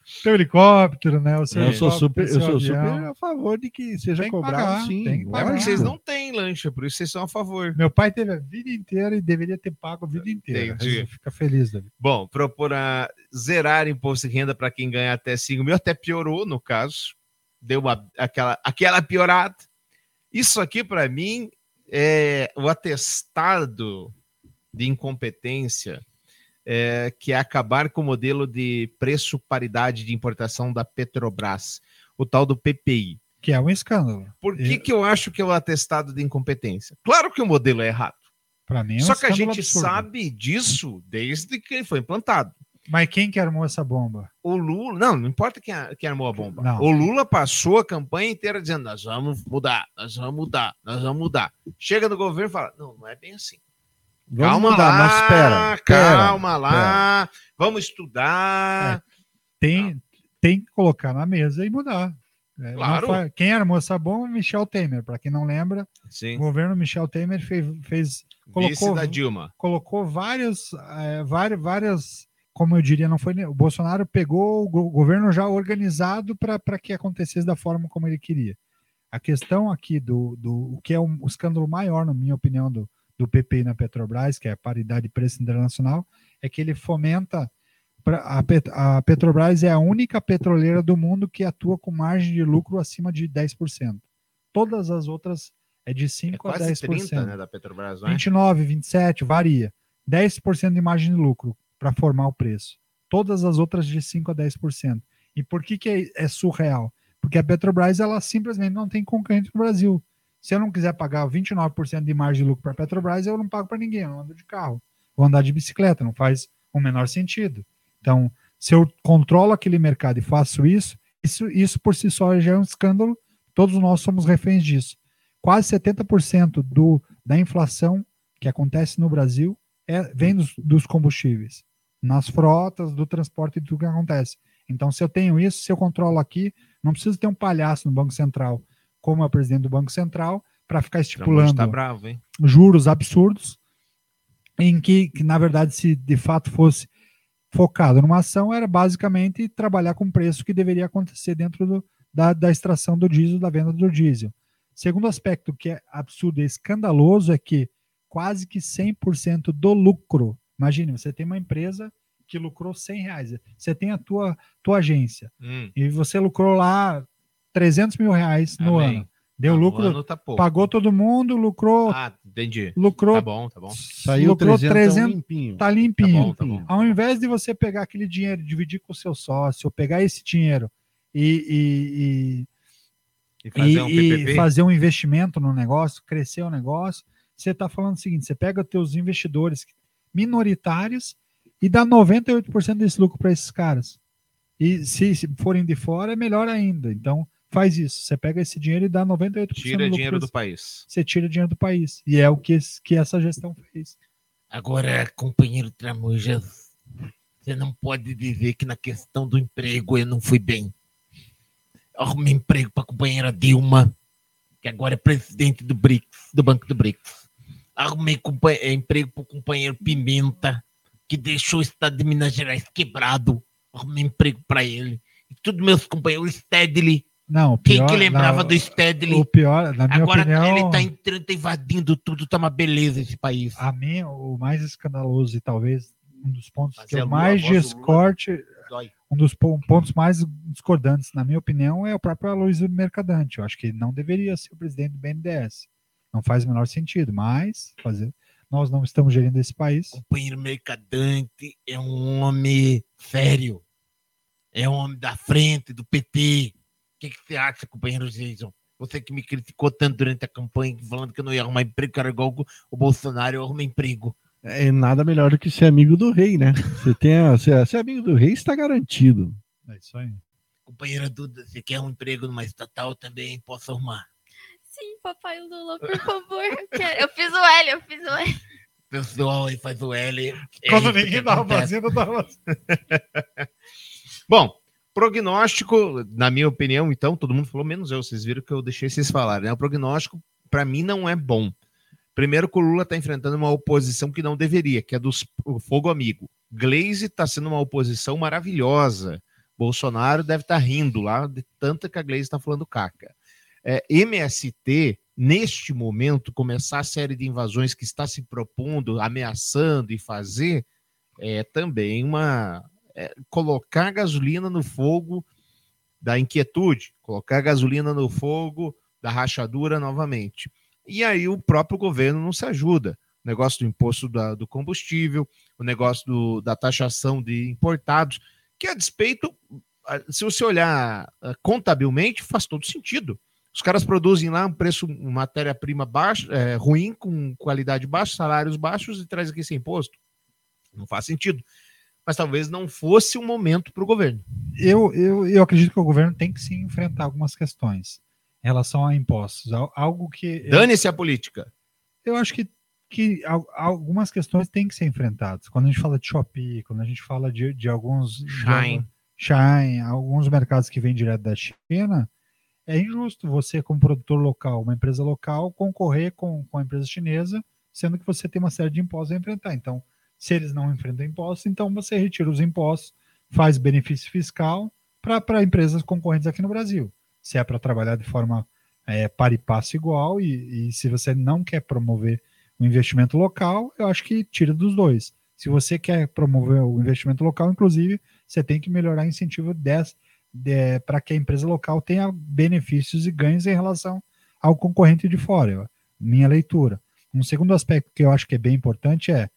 S8: Seu helicóptero, né? O seu
S7: Eu sou super, eu
S8: seu
S7: sou
S8: avião.
S7: super a favor de que seja
S8: Tem que
S7: cobrado,
S8: pagar,
S7: sim.
S8: tem que pagar.
S6: vocês não têm lancha, por isso vocês são a favor.
S8: Meu pai teve a vida inteira e deveria ter pago a vida inteira.
S6: Entendi.
S8: Fica feliz, David.
S6: Bom, propor a zerar imposto de renda para quem ganha até 5 mil, até piorou no caso. Deu uma, aquela, aquela piorada. Isso aqui, para mim, é o atestado de incompetência, é, que é acabar com o modelo de preço paridade de importação da Petrobras, o tal do PPI.
S8: Que é um escândalo.
S6: Por que, que eu acho que é o atestado de incompetência? Claro que o modelo é errado.
S8: Para mim é um
S6: Só que a gente
S8: absurdo.
S6: sabe disso desde que ele foi implantado.
S8: Mas quem que armou essa bomba?
S6: O Lula, não, não importa quem, quem armou a bomba.
S8: Não.
S6: O Lula passou a campanha inteira dizendo: nós vamos mudar, nós vamos mudar, nós vamos mudar. Chega no governo e fala: não, não é bem assim.
S7: Vamos
S6: calma
S7: mudar,
S6: lá,
S7: mas espera.
S6: calma lá, vamos estudar.
S8: Tem, tem que colocar na mesa e mudar. É,
S6: Claro.
S8: Quem armou essa bomba? Michel Temer. Para quem não lembra,
S6: Sim.
S8: o governo Michel Temer fez, fez colocou,
S6: da Dilma.
S8: colocou várias, é, várias, várias, como eu diria, não foi. O Bolsonaro pegou o go- governo já organizado para que acontecesse da forma como ele queria. A questão aqui do, do o que é um, o escândalo maior, na minha opinião, do, do PP na Petrobras, que é a paridade de preço internacional, é que ele fomenta. A, Pet- a Petrobras é a única petroleira do mundo que atua com margem de lucro acima de 10%. Todas as outras é de 5 a
S6: Quase
S8: 10%.
S6: 30, né, da Petrobras, não é?
S8: 29, 27, varia. 10% de margem de lucro para formar o preço. Todas as outras de 5 a 10%. E por que, que é, é surreal? Porque a Petrobras ela simplesmente não tem concorrente no Brasil. Se eu não quiser pagar 29% de margem de lucro para a Petrobras, eu não pago para ninguém, eu ando de carro. Vou andar de bicicleta, não faz o menor sentido. Então, se eu controlo aquele mercado e faço isso, isso, isso por si só já é um escândalo. Todos nós somos reféns disso. Quase 70% do, da inflação que acontece no Brasil é, vem dos, dos combustíveis, nas frotas, do transporte e tudo que acontece. Então, se eu tenho isso, se eu controlo aqui, não preciso ter um palhaço no Banco Central, como é presidente do Banco Central, para ficar estipulando
S6: Tá bravo,
S8: juros absurdos, em que, que, na verdade, se de fato fosse focado numa ação, era basicamente trabalhar com o preço que deveria acontecer dentro do, da, da extração do diesel, da venda do diesel. Segundo aspecto que é absurdo e escandaloso é que quase que 100% do lucro, imagine, você tem uma empresa que lucrou 100 reais, você tem a tua, tua agência,
S6: Hum,
S8: e você lucrou lá 300 mil reais no
S6: Amém.
S8: ano. Deu
S6: Ah,
S8: lucro,
S6: ano tá pouco.
S8: pagou todo mundo, lucrou,
S6: Ah, entendi.
S8: lucrou
S6: Tá bom, tá bom.
S7: Saiu
S8: lucrou
S7: 300,
S8: 300
S7: limpinho.
S8: tá limpinho.
S6: Tá bom, tá bom.
S8: Ao invés de você pegar aquele dinheiro, dividir com o seu sócio, pegar esse dinheiro e,
S6: E
S8: e,
S6: fazer
S8: e-
S6: um
S8: e fazer um investimento no negócio, crescer o negócio, você está falando o seguinte: você pega os teus investidores minoritários e dá 98% desse lucro para esses caras. E se, se forem de fora, é melhor ainda. Então, faz isso. Você pega esse dinheiro e dá 98%
S6: Tira
S8: do lucro
S6: dinheiro do país.
S8: Você tira dinheiro do país. E é o que, que essa gestão fez.
S10: Agora, companheiro Tramujas, você não pode dizer que na questão do emprego eu não fui bem. Arrumei emprego para a companheira Dilma, que agora é presidente do BRICS, do Banco do BRICS. Arrumei eh, emprego para o companheiro Pimenta, que deixou o estado de Minas Gerais quebrado. Arrumei emprego para ele. E todos meus companheiros, Stedley,
S8: Não, o
S10: quem
S8: pior,
S10: que lembrava
S8: não,
S10: do Stedley?
S8: O pior, na minha
S10: Agora
S8: opinião,
S10: ele tá entrando, tá invadindo tudo, tá uma beleza esse país.
S8: a mim, o mais escandaloso e talvez um dos pontos
S6: Mas
S8: que
S6: é
S8: eu mais discorte, um dos po- pontos mais discordantes, na minha opinião, é o próprio Aloysio Mercadante. Eu acho que ele não deveria ser o presidente do BNDES. Não faz o menor sentido, mas fazer, nós não estamos gerindo esse país.
S10: companheiro Mercadante é um homem sério. É um homem da frente, do PT. O que, que você acha, companheiro Jason? Você que me criticou tanto durante a campanha, falando que eu não ia arrumar emprego, era igual o- Bolsonaro, eu arrumei emprego.
S7: É nada melhor do que ser amigo do rei, né? Você tem a, ser, ser amigo do rei está garantido.
S8: É isso aí.
S10: Companheira Duda, você quer um emprego numa estatal também? Posso arrumar.
S9: Sim, papai Lula, por favor. Eu, quero. eu fiz o L, eu fiz o L.
S10: Pessoal aí faz o L. é
S8: Quando
S10: que
S8: ninguém tava fazendo, eu tava fazendo.
S6: Bom, prognóstico, na minha opinião, então, todo mundo falou, menos eu. Vocês viram que eu deixei vocês falarem, né? O prognóstico, para mim, não é bom. Primeiro, que o Lula está enfrentando uma oposição que não deveria, que é do Fogo Amigo. Glaze está sendo uma oposição maravilhosa. Bolsonaro deve estar rindo lá de tanta que a Glaze está falando caca. É, MST, neste momento, começar a série de invasões que está se propondo, ameaçando e fazer, é também uma. É, colocar gasolina no fogo da inquietude, colocar gasolina no fogo da rachadura novamente. E aí o próprio governo não se ajuda. O negócio do imposto da- do combustível, o negócio do- da taxação de importados, que a despeito, se você olhar contabilmente, faz todo sentido. Os caras produzem lá um preço, matéria-prima baixa, é, ruim, com qualidade baixa, salários baixos e traz aqui sem imposto. Não faz sentido. Mas talvez não fosse o momento para o governo.
S8: Eu, eu, eu acredito que o governo tem que se enfrentar algumas questões em relação a impostos. Al- Algo que.
S6: Dane-se a política.
S8: eu acho que, que al- algumas questões têm que ser enfrentadas. Quando a gente fala de Shopee, quando a gente fala de, de alguns.
S6: Shine.
S8: Shine, alguns mercados que vêm direto da China, é injusto você, como produtor local, uma empresa local, concorrer com, com a empresa chinesa, sendo que você tem uma série de impostos a enfrentar. Então, se eles não enfrentam impostos, então você retira os impostos, faz benefício fiscal para empresas concorrentes aqui no Brasil. Se é para trabalhar de forma é, para e passo igual, e, e se você não quer promover o investimento local, eu acho que tira dos dois. Se você quer promover o investimento local, inclusive, você tem que melhorar o incentivo para que a empresa local tenha benefícios e ganhos em relação ao concorrente de fora. Minha leitura. Um segundo aspecto que eu acho que é bem importante é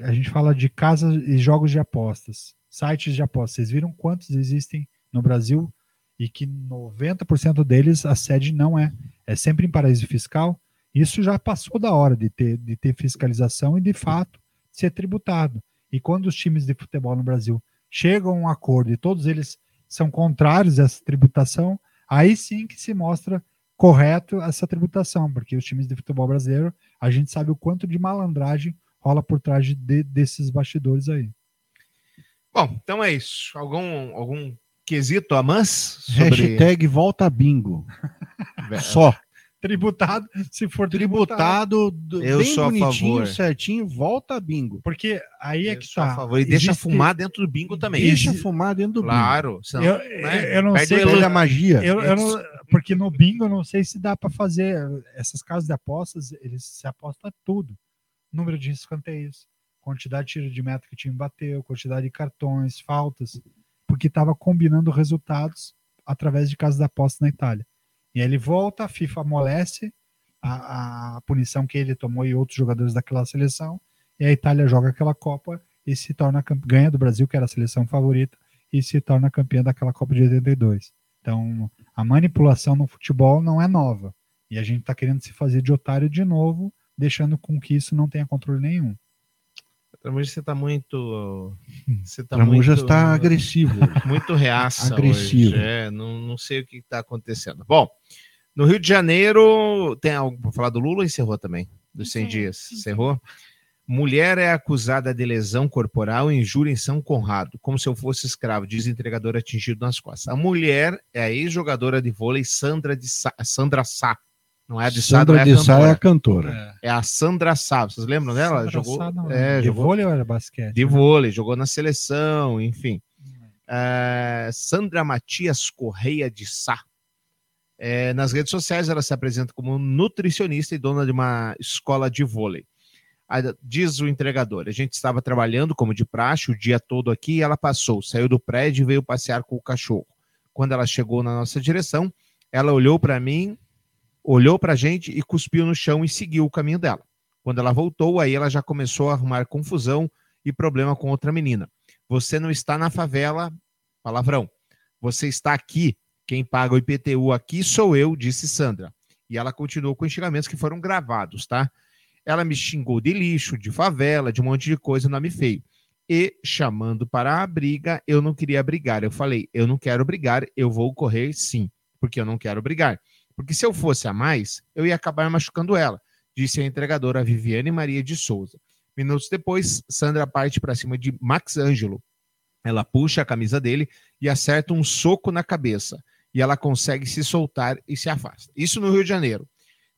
S8: a gente fala de casas e jogos de apostas, sites de apostas. Vocês viram quantos existem no Brasil e que 90% deles a sede não é, é sempre em paraíso fiscal. Isso já passou da hora de ter, de ter fiscalização e de fato ser tributado. E quando os times de futebol no Brasil chegam a um acordo e todos eles são contrários a essa tributação, aí sim que se mostra correto essa tributação, porque os times de futebol brasileiro, a gente sabe o quanto de malandragem rola por trás de, desses bastidores aí.
S6: Bom, então é isso. Algum, algum quesito a mais? Sobre...
S7: Hashtag volta bingo. Só.
S8: Tributado, se for
S7: Tributado, do-
S6: Eu
S7: bem
S6: sou a
S7: bonitinho,
S6: favor.
S7: certinho, volta bingo.
S8: Porque aí é
S6: Eu
S8: que
S6: sou a
S8: tá.
S6: favor. E deixa
S8: Existe-
S6: fumar dentro do bingo também.
S7: Deixa
S8: Exi-
S7: fumar dentro do bingo.
S6: Claro. senão,
S8: Eu,
S6: né,
S8: eu- não
S6: perde
S8: sei.
S6: a.
S7: Perde a magia.
S8: Eu, eu não, porque no bingo eu não sei se dá para fazer essas casas de apostas, eles se aposta tudo. Número de escanteios, quantidade de tiro de meta que o time bateu, quantidade de cartões, faltas, porque estava combinando resultados através de casas de apostas na Itália. E aí ele volta, a FIFA amolece a, a punição que ele tomou e outros jogadores daquela seleção, e a Itália joga aquela Copa e se torna ganha do Brasil, que era a seleção favorita, e se torna campeã daquela Copa de 82. Então, a manipulação no futebol não é nova. E a gente está querendo se fazer de otário de novo, deixando com que isso não tenha controle nenhum.
S6: Tramuja, você tá muito. Você tá
S7: Tramuja
S6: muito,
S7: está agressivo.
S6: muito reaça.
S7: Agressivo.
S6: Hoje. É, não, não sei o que está acontecendo. Bom, no Rio de Janeiro, tem algo para falar do Lula ou encerrou também? Dos 100 dias? Encerrou? Mulher é acusada de lesão corporal e injúria em São Conrado, como se eu fosse escravo, diz entregador atingido nas costas. A mulher é a ex-jogadora de vôlei Sandra, de Sá, Sandra Sá. Não é a de Sá,
S7: Sandra
S6: é
S7: de Sá é a
S6: cantora.
S7: cantora.
S6: É a Sandra Sá. Vocês lembram dela?
S8: Sandra
S6: jogou,
S8: Sá, não,
S6: é,
S8: de
S6: jogou
S8: vôlei ou era basquete?
S6: de
S8: né?
S6: vôlei, jogou na seleção, enfim. É, Sandra Matias Correia de Sá. É, nas redes sociais, ela se apresenta como nutricionista e dona de uma escola de vôlei. Aí, Diz o entregador: a gente estava trabalhando como de praxe o dia todo aqui e ela passou, saiu do prédio e veio passear com o cachorro. Quando ela chegou na nossa direção, ela olhou para mim, olhou para a gente e cuspiu no chão e seguiu o caminho dela. Quando ela voltou, aí ela já começou a arrumar confusão e problema com outra menina. Você não está na favela, palavrão. Você está aqui. Quem paga o IPTU aqui sou eu, disse Sandra. E ela continuou com xingamentos que foram gravados, tá? Ela me xingou de lixo, de favela, de um monte de coisa, nome feio. E chamando para a briga, eu não queria brigar. Eu falei, eu não quero brigar, eu vou correr sim, porque eu não quero brigar. Porque se eu fosse a mais, eu ia acabar machucando ela, disse a entregadora Viviane Maria de Souza. Minutos depois, Sandra parte para cima de Max Ângelo. Ela puxa a camisa dele e acerta um soco na cabeça. E ela consegue se soltar e se afasta. Isso no Rio de Janeiro.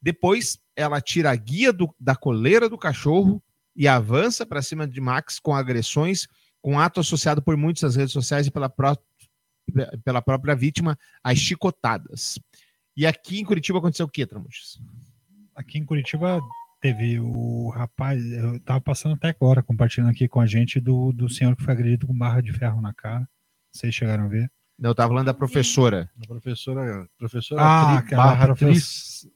S6: Depois, ela tira a guia do- da coleira do cachorro e avança para cima de Max com agressões, com ato associado por muitos nas redes sociais e pela, pró- pela própria vítima, as chicotadas. E aqui em Curitiba aconteceu o quê, Tramujas?
S8: Aqui em Curitiba teve o rapaz, eu tava passando até agora, compartilhando aqui com a gente do, do senhor que foi agredido com barra de ferro na cara. Vocês chegaram a ver?
S6: Não, eu tava falando da professora.
S7: A professora, professora
S8: Ah,
S7: atri-
S8: aquela
S7: barra atriz.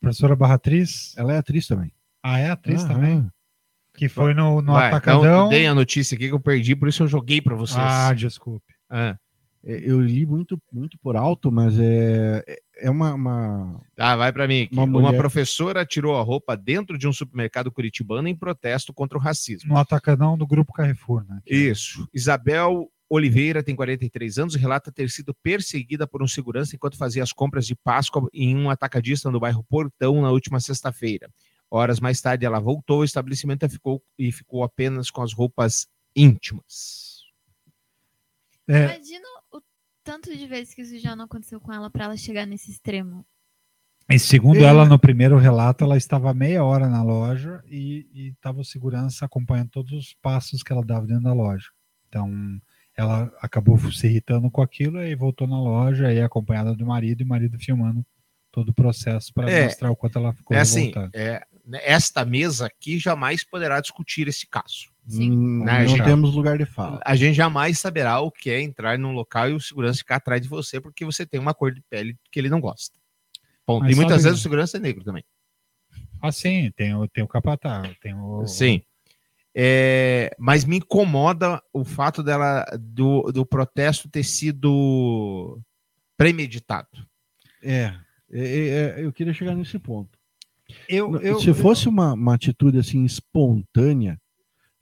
S8: Professora barra atriz.
S7: Ela é atriz também.
S8: Ah, é atriz
S7: Aham.
S8: também? Que foi no, no
S6: Vai,
S8: Atacadão.
S6: Então, dei a notícia aqui que eu perdi, por isso eu joguei para vocês.
S8: ah, desculpe.
S6: Ah.
S7: É, eu li muito, muito por alto, mas é, é- é uma, uma-
S6: Tá, vai pra mim.
S7: Uma
S6: Uma, professora tirou a roupa dentro de um supermercado curitibano em protesto contra o racismo.
S8: No atacadão do Grupo Carrefour, né?
S6: Isso. Isabel Oliveira tem 43 anos e relata ter sido perseguida por um segurança enquanto fazia as compras de Páscoa em um atacadista no bairro Portão na última sexta-feira. Horas mais tarde, ela voltou ao estabelecimento e ficou, e ficou apenas com as roupas íntimas.
S8: É,
S9: Imagina tanto de vezes que isso já não aconteceu com ela pra ela chegar nesse extremo.
S8: E segundo
S7: É.
S8: ela, no primeiro relato, ela estava meia hora na loja e estava o segurança acompanhando todos os passos que ela dava dentro da loja. Então, ela acabou se irritando com aquilo e voltou na loja, aí acompanhada do marido, e o marido filmando todo o processo para
S6: É.
S8: mostrar o quanto ela ficou
S6: É assim, é, esta mesa aqui jamais poderá discutir esse caso.
S7: hum,
S6: Né,
S7: não
S6: gente?
S7: temos lugar de fala.
S6: A gente jamais saberá o que é entrar num local e o segurança ficar atrás de você porque você tem uma cor de pele que ele não gosta. Ponto.
S8: Mas
S6: e muitas
S8: sabe-
S6: vezes o segurança é negro também.
S8: Ah, sim, tem o, tem o capataz, tem o...
S6: Sim. É, mas me incomoda o fato dela do, do protesto ter sido premeditado.
S7: É, é, é, eu queria chegar nesse ponto.
S8: Eu, eu,
S7: se fosse uma, uma atitude assim espontânea,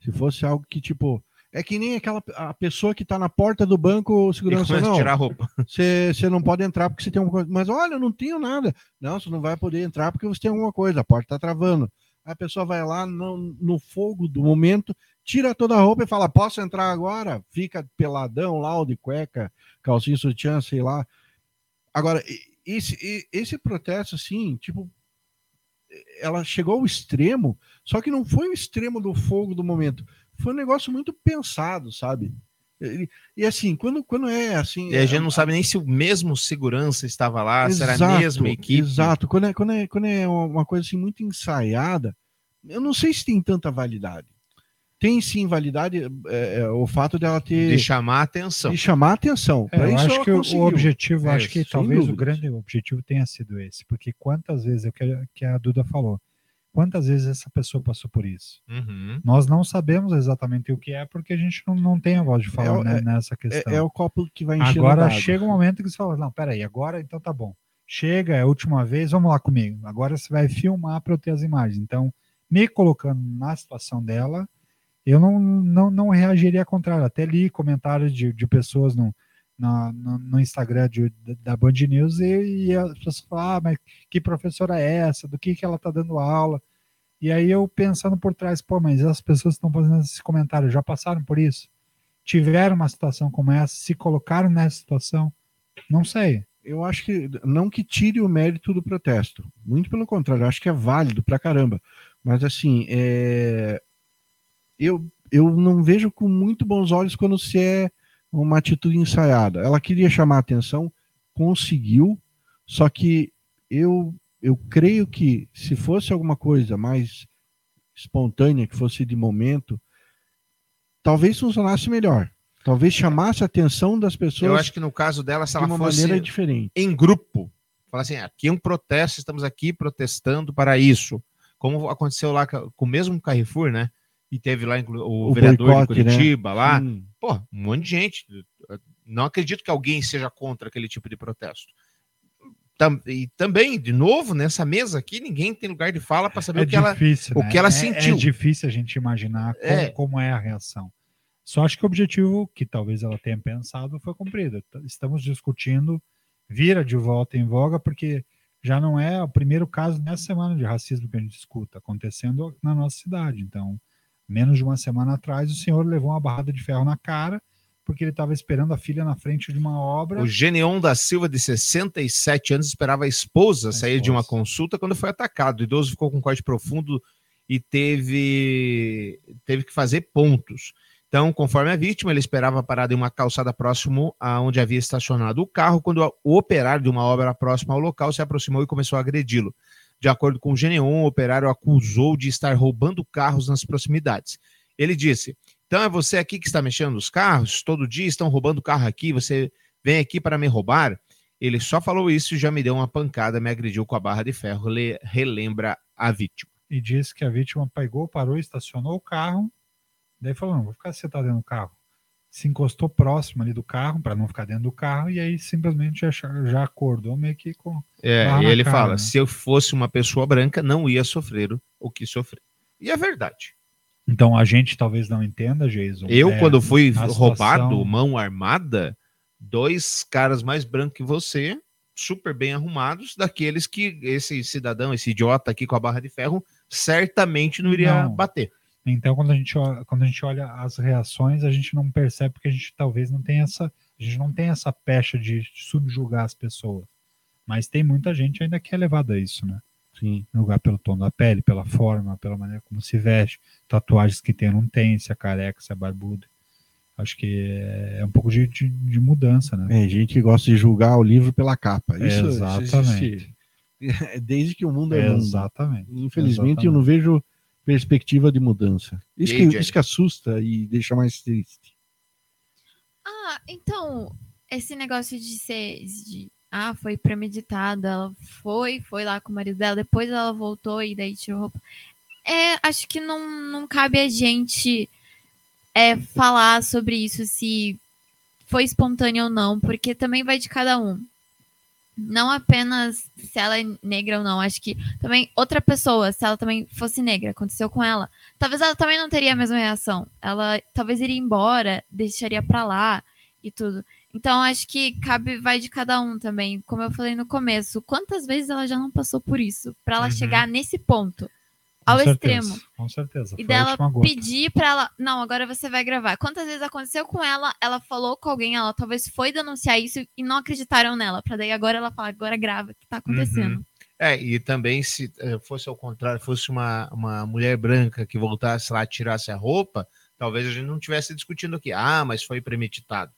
S7: se fosse algo que tipo é que nem aquela a pessoa que tá na porta do banco, segurança não.
S6: tirar a roupa.
S7: Você não pode entrar porque você tem alguma coisa. Mas olha, eu não tenho nada. Não, você não vai poder entrar porque você tem alguma coisa. A porta tá travando. A pessoa vai lá no, no fogo do momento, tira toda a roupa e fala: Posso entrar agora? Fica peladão lá, de cueca, calcinha sutiã, sei lá. Agora, esse, esse protesto, assim, tipo, ela chegou ao extremo, só que não foi o extremo do fogo do momento. Foi um negócio muito pensado, sabe? E, e assim, quando, quando é assim.
S6: E a gente não sabe nem se o mesmo segurança estava lá, se era a
S7: Exato,
S6: mesma equipe.
S7: Exato. Quando é, quando, é, quando é uma coisa assim muito ensaiada, eu não sei se tem tanta validade. Tem sim validade é, é, o fato dela ter.
S6: De chamar a atenção.
S7: de chamar a atenção.
S8: É, eu acho que o-
S7: conseguiu.
S8: o objetivo,
S7: É,
S8: acho que talvez o
S7: dúvidas.
S8: grande objetivo tenha sido esse, porque quantas vezes, é o que, a- que a Duda falou, quantas vezes essa pessoa passou por isso?
S6: Uhum.
S8: Nós não sabemos exatamente o que é, porque a gente não, não tem a voz de falar
S7: o-
S8: né,
S7: é-
S8: nessa questão.
S7: É, é o copo que vai encher
S8: Agora chega um momento que você fala, não, peraí, agora então tá bom. Chega, é a última vez, vamos lá comigo. Agora você vai filmar para eu ter as imagens. Então, me colocando na situação dela, eu não, não, não reagiria ao contrário. Até li comentários de, de pessoas no, no, no Instagram de- da Band News e, e as pessoas falam, ah, mas que professora é essa? Do que, que ela tá dando aula? E aí eu pensando por trás, pô, mas as pessoas estão fazendo esse comentário já passaram por isso? Tiveram uma situação como essa? Se colocaram nessa situação? Não sei.
S7: eu acho que não que tire o mérito do protesto, muito pelo contrário, acho que é válido pra caramba. Mas assim, é, eu, eu não vejo com muito bons olhos quando se é uma atitude ensaiada. Ela queria chamar a atenção, conseguiu, só que eu, eu creio que se fosse alguma coisa mais espontânea, que fosse de momento, talvez funcionasse melhor. Talvez chamasse a atenção das pessoas
S6: Eu acho que no caso dela, se
S7: de
S6: ela
S7: uma
S6: fosse
S7: maneira diferente.
S6: em grupo, falar assim, aqui é um protesto, estamos aqui protestando para isso. Como aconteceu lá com o mesmo Carrefour, né? E teve lá o,
S7: O
S6: vereador
S7: boicote,
S6: de
S7: né?
S6: Curitiba lá.
S7: Sim.
S6: Pô, um monte de gente. Não acredito que alguém seja contra aquele tipo de protesto. Tam- e também, de novo, nessa mesa aqui, ninguém tem lugar de fala para saber
S8: É
S6: o que ela.
S8: difícil,
S6: o
S8: né?
S6: que ela
S8: É-
S6: sentiu.
S8: É difícil a gente imaginar como
S6: É.
S8: como é a reação. Só acho que o objetivo que talvez ela tenha pensado foi cumprido. Estamos discutindo, vira de volta em voga, porque já não é o primeiro caso nessa semana de racismo que a gente escuta, acontecendo na nossa cidade. Então, menos de uma semana atrás, o senhor levou uma barrada de ferro na cara, porque ele estava esperando a filha na frente de uma obra.
S6: O Geneon da Silva, de 67 anos, esperava a esposa sair de uma consulta quando foi atacado. O idoso ficou com corte profundo e teve, teve que fazer pontos. Então, conforme a vítima, ele esperava parado em uma calçada próximo a onde havia estacionado o carro, quando o operário de uma obra próxima ao local se aproximou e começou a agredi-lo. De acordo com o Geneon, o operário acusou de estar roubando carros nas proximidades. Ele disse: Então é você aqui que está mexendo nos carros? Todo dia estão roubando carro aqui, você vem aqui para me roubar? Ele só falou isso e já me deu uma pancada, me agrediu com a barra de ferro, le- relembra a vítima.
S8: e disse que a vítima pegou, parou, estacionou o carro, daí falou, não, vou ficar sentado dentro do carro. Se encostou próximo ali do carro, para não ficar dentro do carro, e aí simplesmente já, já acordou meio que com.
S6: É, e ele
S8: cara,
S6: fala:
S8: né?
S6: se eu fosse uma pessoa branca, não ia sofrer o- que sofri. E é verdade.
S8: Então a gente talvez não entenda, Jason.
S6: Eu,
S8: é,
S6: quando fui roubado,
S8: situação-
S6: mão armada, dois caras mais brancos que você, super bem arrumados, daqueles que esse cidadão, esse idiota aqui com a barra de ferro, certamente não iria
S8: Não.
S6: bater.
S8: Então, quando a, gente olha, quando a gente olha as reações, a gente não percebe porque a gente talvez não tenha essa. A gente não tem essa pecha de subjugar as pessoas. Mas tem muita gente ainda que é levada a isso, né?
S7: Sim.
S8: Julgar pelo tom da pele, pela forma, pela maneira como se veste, tatuagens que tem ou não tem, se é careca, se é barbudo. Acho que é, é um pouco de, de, de mudança, né?
S7: É, gente que gosta de julgar o livro pela capa. Isso,
S8: Exatamente.
S7: isso existe desde que o mundo é mundo.
S8: Exatamente.
S7: Infelizmente, eu não vejo perspectiva de mudança. Isso,
S6: E
S7: que,
S6: aí, Jenny?
S7: isso que assusta e deixa mais triste.
S9: Ah, então, esse negócio de ser. De, ah, foi premeditado. Ela foi, foi lá com o marido dela, depois ela voltou e daí tirou roupa. É, acho que não, não cabe a gente é, falar sobre isso, se foi espontâneo ou não, porque também vai de cada um. Não apenas se ela é negra ou não, acho que também outra pessoa, se ela também fosse negra, aconteceu com ela, talvez ela também não teria a mesma reação. Ela talvez iria embora, deixaria pra lá e tudo. Então acho que cabe vai de cada um também. Como eu falei no começo, quantas vezes ela já não passou por isso para ela
S8: Uhum.
S9: chegar nesse ponto, ao
S8: certeza,
S9: extremo.
S8: Com certeza.
S9: E dela pedir pra ela, não, agora você vai gravar. Quantas vezes aconteceu com ela? Ela falou com alguém, ela talvez foi denunciar isso e não acreditaram nela, Pra daí agora ela falar, agora grava, o que tá acontecendo?
S6: Uhum. É, e também se eh, fosse ao contrário, fosse uma, uma mulher branca que voltasse lá, tirasse a roupa, talvez a gente não tivesse discutindo aqui. Ah, mas foi premeditado.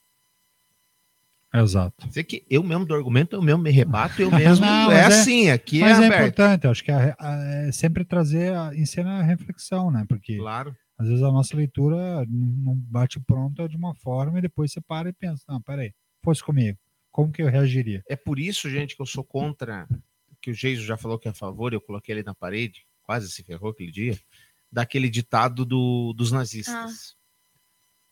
S8: Exato.
S6: Dizer que eu mesmo do argumento, eu mesmo me rebato, eu mesmo.
S8: Não,
S6: é
S8: é-
S6: assim, aqui
S8: Mas
S6: é
S8: é, importante, eu acho que a- a- é sempre trazer a, em cena a reflexão, né? Porque
S6: Claro.
S8: às vezes a nossa leitura não bate pronta de uma forma e depois você para e pensa, não, peraí, fosse comigo, como que eu reagiria?
S6: É por isso, gente, que eu sou contra, que o Geiso já falou que é a favor, eu coloquei ele na parede, quase se ferrou aquele dia, daquele ditado do, dos nazistas.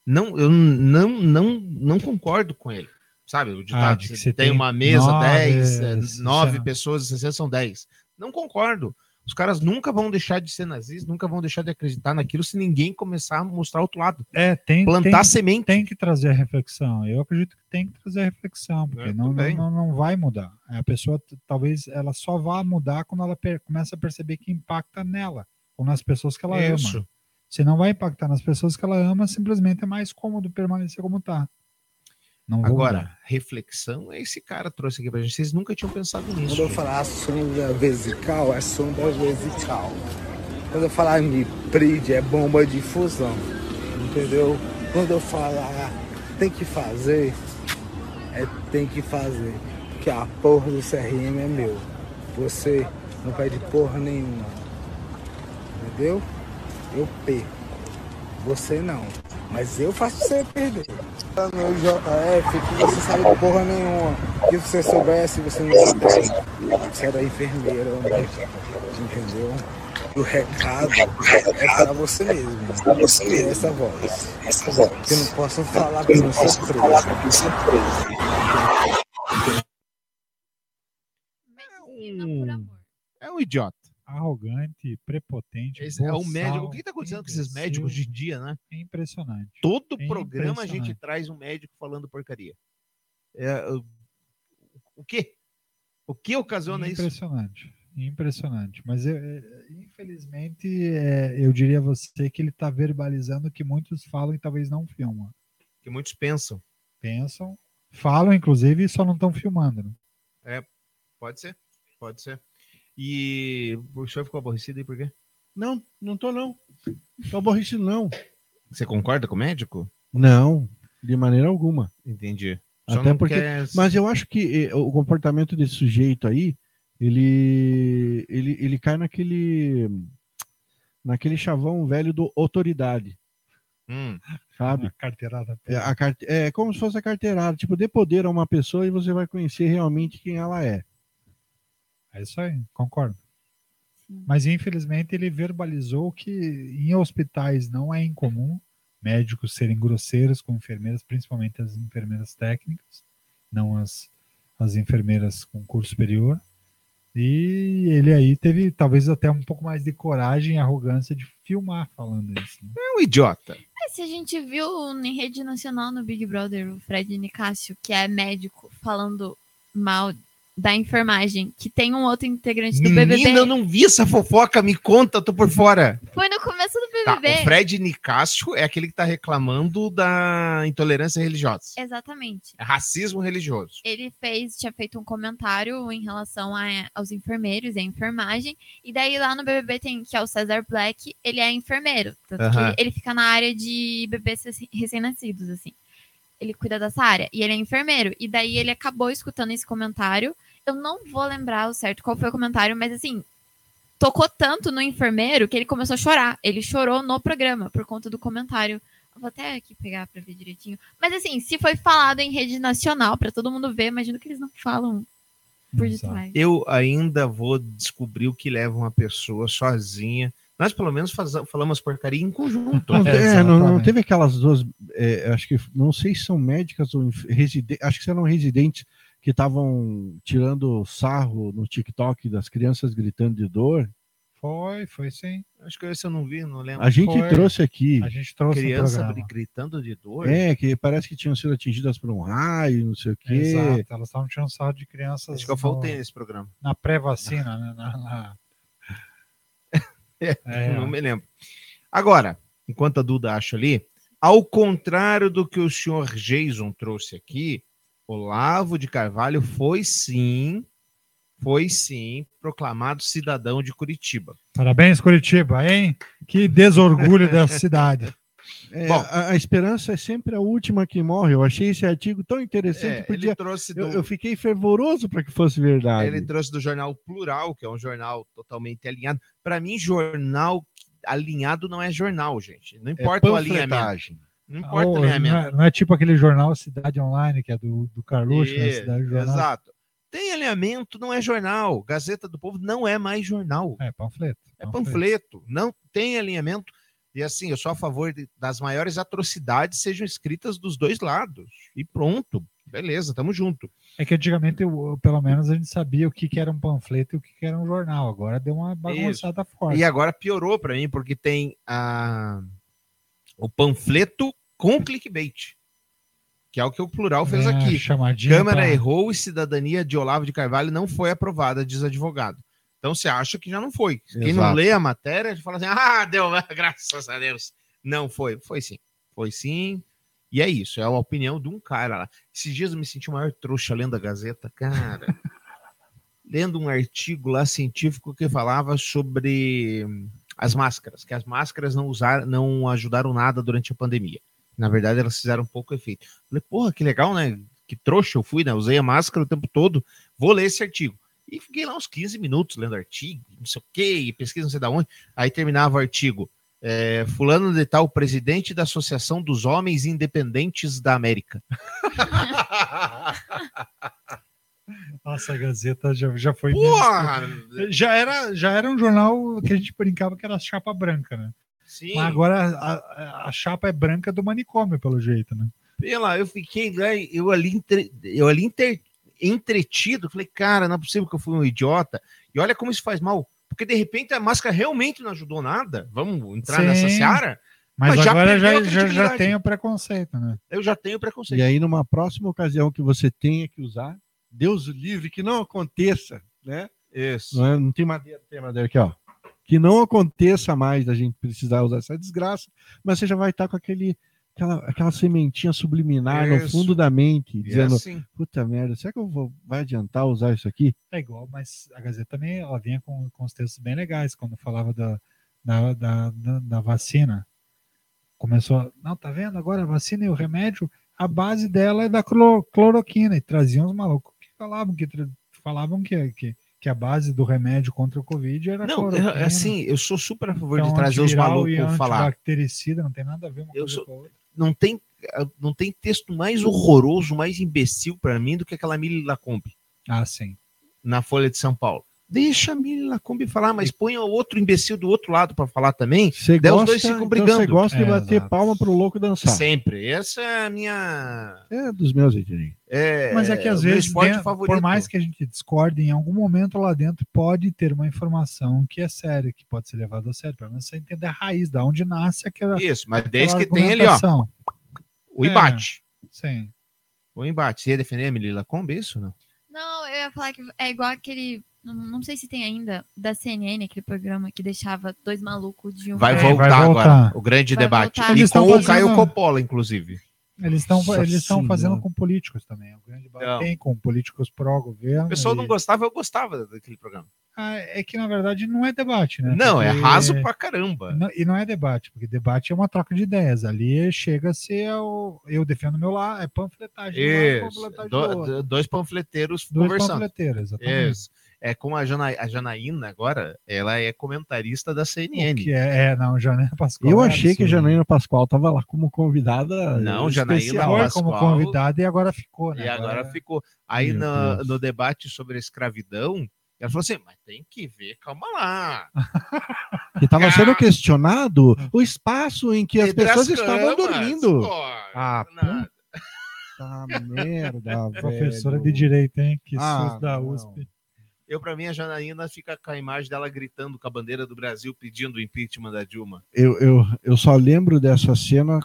S6: Não, eu não, não, não concordo com ele. Sabe, o ditado,
S8: de que
S6: você
S8: você
S6: tem
S8: tem
S6: uma mesa,
S8: nove,
S6: 10,
S8: é,
S6: nove
S8: isso é-
S6: pessoas, 60 são 10. Não concordo. Os caras nunca vão deixar de ser nazistas, nunca vão deixar de acreditar naquilo se ninguém começar a mostrar outro lado.
S8: É, tem,
S6: Plantar
S8: tem,
S6: semente.
S8: tem que trazer a reflexão. Eu acredito que tem que trazer a reflexão, porque não, não, não, vai mudar. A pessoa talvez ela só vá mudar quando ela começa a perceber que impacta nela ou nas pessoas que ela
S6: Isso.
S8: ama. Se não vai impactar nas pessoas que ela ama, simplesmente é mais cômodo permanecer como tá. Não vou
S6: Agora,
S8: mudar.
S6: reflexão, esse cara trouxe aqui pra gente. Vocês nunca tinham pensado nisso.
S11: Quando eu
S6: gente.
S11: falar sonda vesical, é sonda vesical. Quando eu falar MIPRID, é bomba de fusão. Entendeu? Quando eu falar tem que fazer, é tem que fazer. Porque a porra do CRM é meu. Você não pede porra nenhuma. Entendeu? Eu perco. Você não. Mas eu faço você perder. Tá No JF, que você sabe porra nenhuma. Que se você soubesse, você não soubesse. Você era enfermeira, né? entendeu? O recado é pra você mesmo. Pra você mesmo. Essa voz. Essa voz. Eu não posso falar eu não sou preso.
S6: É um idiota.
S8: Arrogante, prepotente.
S6: Esse é o médico. O que está acontecendo com esses médicos em dia, né?
S8: É impressionante.
S6: Todo
S8: É
S6: programa a gente
S8: impressionante.
S6: traz um médico falando porcaria. É, o- quê? O que ocasiona isso?
S8: Impressionante. Impressionante. Mas eu, é, infelizmente, é, eu diria a você que ele está verbalizando o que muitos falam e talvez não filmam.
S6: Que muitos pensam.
S8: Pensam, falam, inclusive, e só não estão filmando. né?
S6: É, pode ser, pode ser. E o senhor ficou aborrecido aí por quê?
S7: Não, não tô não. Tô aborrecido não.
S6: Você concorda com o médico?
S7: Não, de maneira alguma.
S6: Entendi. Só
S7: Até porque,
S6: quer-
S7: mas eu acho que eh, o comportamento desse sujeito aí, ele, ele, ele cai naquele, naquele chavão velho do autoridade,
S6: Hum,
S7: sabe?
S8: A carteirada.
S7: É, a carte... é como se fosse a carteirada, tipo, dê poder a uma pessoa e você vai conhecer realmente quem ela é.
S8: É isso aí, concordo. Mas infelizmente ele verbalizou que em hospitais não é incomum médicos serem grosseiros com enfermeiras, principalmente as enfermeiras técnicas, não as, as enfermeiras com curso superior. E ele aí teve talvez até um pouco mais de coragem e arrogância de filmar falando isso. né?
S6: É um idiota.
S9: É, se a gente viu em rede nacional no Big Brother o Fred Nicásio, que é médico, falando mal da enfermagem, que tem um outro integrante do BBB.
S6: Menina, eu não vi essa fofoca, me conta, tô por fora.
S9: Foi no começo do
S6: Tá,
S9: BBB.
S6: o Fred Nicásio é aquele que tá reclamando da intolerância religiosa.
S9: Exatamente.
S6: É racismo religioso.
S9: Ele fez, tinha feito um comentário em relação a- aos enfermeiros e a enfermagem. E daí lá no BBB tem que é o Cesar Black, ele é enfermeiro. Tanto
S6: Aham.
S9: que ele fica na área de bebês recém- recém-nascidos, assim. Ele cuida dessa área. E ele é enfermeiro. E daí ele acabou escutando esse comentário. Eu não vou lembrar o certo qual foi o comentário, mas assim, tocou tanto no enfermeiro que ele começou a chorar. Ele chorou no programa por conta do comentário. Eu vou até aqui pegar pra ver direitinho. Mas assim, se foi falado em rede nacional pra todo mundo ver, imagino que eles não falam por detrás.
S6: Eu ainda vou descobrir o que leva uma pessoa sozinha. Nós, pelo menos, faz- falamos porcaria em conjunto.
S7: Não, é, não, não teve aquelas duas, é, acho que, não sei se são médicas ou residentes, acho que eram residentes que estavam tirando sarro no TikTok das crianças gritando de dor.
S8: Foi, foi sim.
S6: Acho que esse eu não vi, não lembro.
S7: A gente
S8: Foi.
S7: trouxe aqui.
S8: A gente trouxe no
S6: Criança gritando de dor.
S7: É, que parece que tinham sido atingidas por um raio, não sei o quê.
S8: Exato, elas estavam tirando sarro de crianças
S6: Acho que eu
S8: no-
S6: faltei nesse programa.
S8: na pré-vacina, né? Na, na-
S6: É,
S8: É.
S6: Não me lembro. Agora, enquanto a Duda acha ali, ao contrário do que o senhor Jason trouxe aqui, Olavo de Carvalho foi sim, foi sim proclamado cidadão de Curitiba.
S8: Parabéns, Curitiba, hein? Que desorgulho dessa cidade.
S7: É,
S6: Bom.
S7: a, a esperança é sempre a última que morre. Eu achei esse artigo tão interessante.
S6: É,
S7: podia-
S6: ele trouxe do,
S7: eu, eu fiquei fervoroso para que fosse verdade.
S6: ele trouxe do jornal Plural, que é um jornal totalmente alinhado. Para mim, jornal alinhado não é jornal, gente. Não importa o alinhamento. Não importa
S8: Ou,
S6: o
S8: não,
S6: alinhamento.
S8: é, não é tipo aquele jornal Cidade Online, que é do, do Carluxo, né?
S6: Isso,
S8: Cidade Jornal.
S6: Exato. Tem alinhamento, não é jornal. Gazeta do Povo não é mais jornal.
S8: É, panfleto.
S6: É panfleto. Não tem alinhamento. E assim, eu sou a favor de- das maiores atrocidades sejam escritas dos dois lados. E pronto. Beleza, tamo junto.
S8: É que antigamente, eu- pelo menos, a gente sabia o que, que era um panfleto e o que, que era um jornal. Agora deu uma bagunçada forte.
S6: E agora piorou para mim, porque tem a... o panfleto com clickbait. Que é o que o plural fez
S8: É,
S6: aqui. Câmara
S8: pra-
S6: errou e cidadania de Olavo de Carvalho não foi aprovada, diz advogado. Então você acha que já não foi. Quem não
S7: Exato.
S6: lê a matéria fala assim: ah, deu, graças a Deus. Não foi. Foi sim. Foi sim. E é isso, é a opinião de um cara lá. Esses dias eu me senti o maior trouxa lendo a Gazeta, cara. lendo um artigo lá científico que falava sobre as máscaras, que as máscaras não usaram, não ajudaram nada durante a pandemia. Na verdade, elas fizeram pouco efeito. Falei, porra, que legal, né? Que trouxa eu fui, né? Usei a máscara o tempo todo. Vou ler esse artigo. E fiquei lá uns 15 minutos lendo artigo, não sei o quê, pesquisa não sei da onde. Aí terminava o artigo. é, fulano de tal, presidente da Associação dos Homens Independentes da América.
S8: Nossa, a Gazeta já, já foi.
S6: Porra!
S8: Já era, já era um jornal que a gente brincava que era chapa branca, né?
S6: Sim.
S8: Mas agora a, a- chapa é branca do manicômio, pelo jeito, né?
S6: Pela, eu fiquei lá, eu ali, entre- eu ali entre- entretido, falei, cara, não é possível que eu fui um idiota. E olha como isso faz mal. Porque de repente a máscara realmente não ajudou nada. Vamos entrar
S8: Sim.
S6: nessa seara?
S8: Mas,
S6: Mas já
S8: agora já, já, já tem o preconceito, né?
S6: Eu já tenho preconceito.
S7: E aí, numa próxima ocasião que você tenha que usar, Deus o livre, que não aconteça, né?
S6: Isso.
S7: Não, é? Não tem madeira, tem madeira aqui, ó. Que não aconteça mais da gente precisar usar essa desgraça, mas você já vai estar com aquele, aquela, aquela sementinha subliminar no
S6: Isso.
S7: fundo da mente, dizendo:
S6: assim,
S7: puta merda, será que eu vou, vai adiantar usar isso aqui?
S8: É igual, mas a Gazeta também ela vinha com, com os textos bem legais quando falava da, da, da, da, da vacina. Começou, não, tá vendo? Agora a vacina e o remédio, a base dela é da cloro- cloroquina. E traziam os malucos falavam que, falavam que, que, que a base do remédio contra o Covid era
S6: não,
S8: cloroquina.
S6: eu- assim, eu sou super a favor
S8: é
S6: de trazer os malucos falar.
S8: antibactericida, não tem nada a ver uma
S6: Eu
S8: coisa
S6: sou-
S8: com a outra.
S6: Não tem, não tem texto mais horroroso, mais imbecil para mim do que aquela Mili Lacombe
S8: Ah, sim.
S6: na Folha de São Paulo. Deixa a Mili Lacombe falar, mas põe o outro imbecil do outro lado para falar também.
S7: Você
S6: Daí os
S7: gosta,
S6: dois ficam
S7: então
S6: brigando.
S7: você gosta de
S8: É,
S7: bater
S8: exato.
S7: palma pro louco dançar.
S6: Sempre. Essa é a minha.
S7: É dos meus entendeu?
S6: É,
S8: Mas é que às
S6: meu
S8: vezes, dentro- por mais que a gente discorde, em algum momento lá dentro pode ter uma informação que é séria, que pode ser levada a sério, para você entender a raiz, da onde nasce aquela.
S6: Isso, mas desde que tem ali, ó, o
S8: É.
S6: embate.
S8: Sim.
S6: O embate. Você ia defender a Mili Lacombe, isso ou não?
S9: Não, eu ia falar que é igual aquele. Não, não sei se tem ainda, da CNN, aquele programa que deixava dois malucos de um.
S6: Vai
S8: É,
S6: voltar
S8: vai
S6: agora.
S8: voltar.
S6: O grande
S9: Vai
S6: debate.
S9: voltar.
S6: E
S8: Eles
S6: com o
S8: fazendo-
S6: Caio Coppola, inclusive.
S8: Eles estão eles estão fazendo com políticos também. O grande debate
S6: Não.
S8: tem com políticos pró-governo.
S6: O pessoal
S8: e-
S6: não gostava, eu gostava daquele programa.
S8: Ah, é que na verdade não é debate, né?
S6: Não, é
S8: Porque-
S6: raso pra caramba.
S8: Não- e não é debate, porque debate é uma troca de ideias. Ali chega a ser o, eu defendo meu lado, é panfletagem.
S6: Isso.
S8: panfletagem
S6: Do-
S8: do
S6: dois panfleteiros
S8: Dois
S6: conversando.
S8: panfleteiros, exatamente.
S6: Isso. É como a, Jana, a Janaína agora, ela é comentarista da CNN.
S8: Que é, é, não, Janaína Pascoal.
S7: Eu
S8: é
S7: achei que a. Janaína Pascoal tava lá como convidada.
S6: Não, Janaína Pascoal.
S8: como convidada e agora ficou, né?
S6: E agora ficou. Aí no, no debate sobre a escravidão, ela falou assim: mas tem que ver, calma lá.
S7: Que tava sendo questionado o espaço em que as
S6: Entre
S7: pessoas
S6: as
S7: estavam
S6: camas,
S7: dormindo.
S6: pô,
S7: Ah, puta merda,
S8: Professora
S7: velho.
S8: de direito, hein? Que
S7: Ah,
S8: SUS da
S7: não.
S6: Eu, pra mim, a Janaína fica com a imagem dela gritando com a bandeira do Brasil pedindo o impeachment da Dilma.
S7: Eu, eu, eu só lembro dessa cena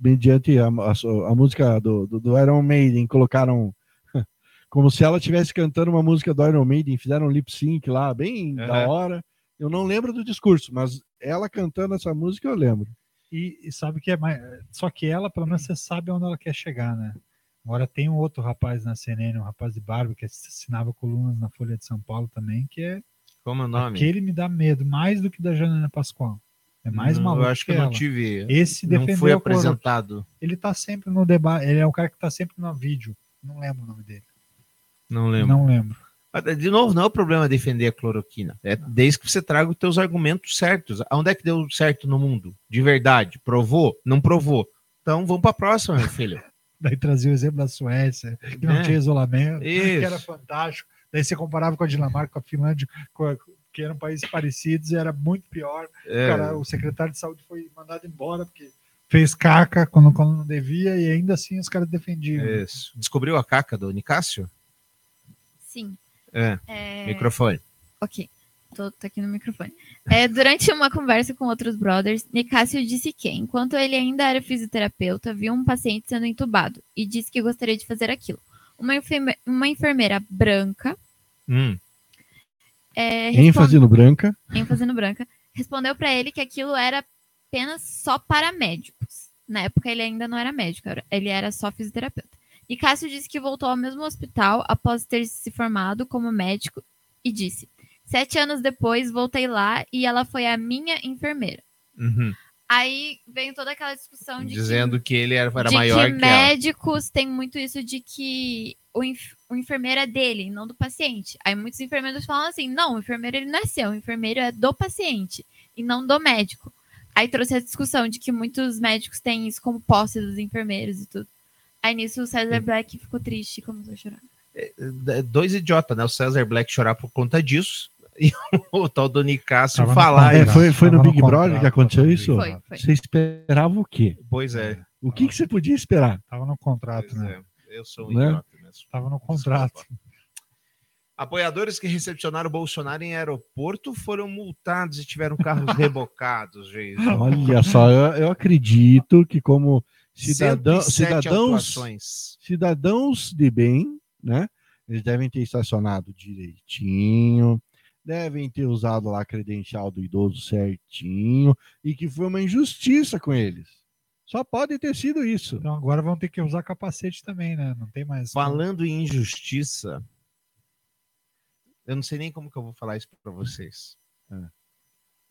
S7: mediante a, a- a música do, do, do Iron Maiden. Colocaram como se ela estivesse cantando uma música do Iron Maiden, fizeram um lip sync lá, bem da
S6: Aham.
S7: hora. Eu não lembro do discurso, mas ela cantando essa música eu lembro.
S8: E, e sabe que é mais. Só que ela, pelo menos, você sabe onde ela quer chegar, né? Agora tem um outro rapaz na CNN, um rapaz de barba que assinava colunas na Folha de São Paulo também, que é.
S6: Como é o nome?
S8: Aquele me dá medo, mais do que da Janaína Pascoal. É mais
S6: Não,
S8: maluco.
S6: Eu acho que eu
S8: ela.
S6: não tive.
S8: Esse
S6: não
S8: defendeu
S6: foi
S8: a cloro-
S6: apresentado.
S8: Ele tá sempre no debate. Ele é o cara que tá sempre no vídeo. Não lembro o nome dele.
S6: Não lembro.
S8: Não lembro.
S6: Mas, De novo, não é o problema defender a cloroquina. É desde que você traga os teus argumentos certos. Onde é que deu certo no mundo? De verdade? Provou? Não provou. Então vamos para a próxima, meu filho.
S8: Daí trazia o exemplo da Suécia, que não
S6: É.
S8: tinha isolamento,
S6: Isso.
S8: que era fantástico. Daí você comparava com a Dinamarca, com a Finlândia, com a- que eram países parecidos e era muito pior.
S6: É.
S8: O, cara, o secretário de saúde foi mandado embora porque fez caca quando, quando não devia e ainda assim os caras defendiam.
S6: Isso. Descobriu a caca do Nicásio?
S9: Sim.
S6: É.
S9: É,
S6: Microfone.
S9: Ok, tô, tô aqui no microfone. É, durante uma conversa com outros brothers, Nicásio disse que, enquanto ele ainda era fisioterapeuta, viu um paciente sendo entubado e disse que gostaria de fazer aquilo. Uma, enferme- uma enfermeira branca,
S6: Hum.
S9: é,
S7: ênfase no branca.
S9: ênfase no branca, respondeu para ele que aquilo era apenas só para médicos. Na época ele ainda não era médico, ele era só fisioterapeuta. E Cássio disse que voltou ao mesmo hospital após ter se formado como médico e disse: Sete anos depois voltei lá e ela foi a minha enfermeira.
S6: Uhum.
S9: Aí veio toda aquela discussão de
S6: Dizendo que, ele era,
S9: que,
S6: era maior
S9: que
S6: que, ela.
S9: médicos têm muito isso de que o, enf- o enfermeiro é dele, não do paciente. Aí muitos enfermeiros falam assim: não, o enfermeiro ele não é seu, o enfermeiro é do paciente e não do médico. Aí trouxe a discussão de que muitos médicos têm isso como posse dos enfermeiros e tudo. Aí nisso o Cesar Black ficou triste e começou a chorar.
S6: É, Dois idiotas, né? O César Black chorar por conta disso e o tal do Nicásio falar.
S7: É,
S6: isso.
S7: foi foi no Big Brother que aconteceu isso?
S9: Foi, foi.
S7: Você esperava o quê?
S6: Pois é.
S7: O que, que você podia esperar?
S8: Tava no contrato,
S6: Pois
S8: né?
S6: é. Eu sou um
S7: Né?
S6: idiota mesmo.
S8: Tava no contrato.
S6: Apoiadores que recepcionaram o Bolsonaro em aeroporto foram multados e tiveram carros rebocados, gente.
S7: Olha só, eu, eu acredito que como cidadão,
S6: 107
S7: cidadãos,
S6: autuações.
S7: cidadãos de bem, né? Eles devem ter estacionado direitinho, devem ter usado lá a credencial do idoso certinho e que foi uma injustiça com eles. Só pode ter sido isso.
S8: Então agora vão ter que usar capacete também, né? Não tem mais.
S6: Falando em injustiça, eu não sei nem como que eu vou falar isso para vocês.
S7: É.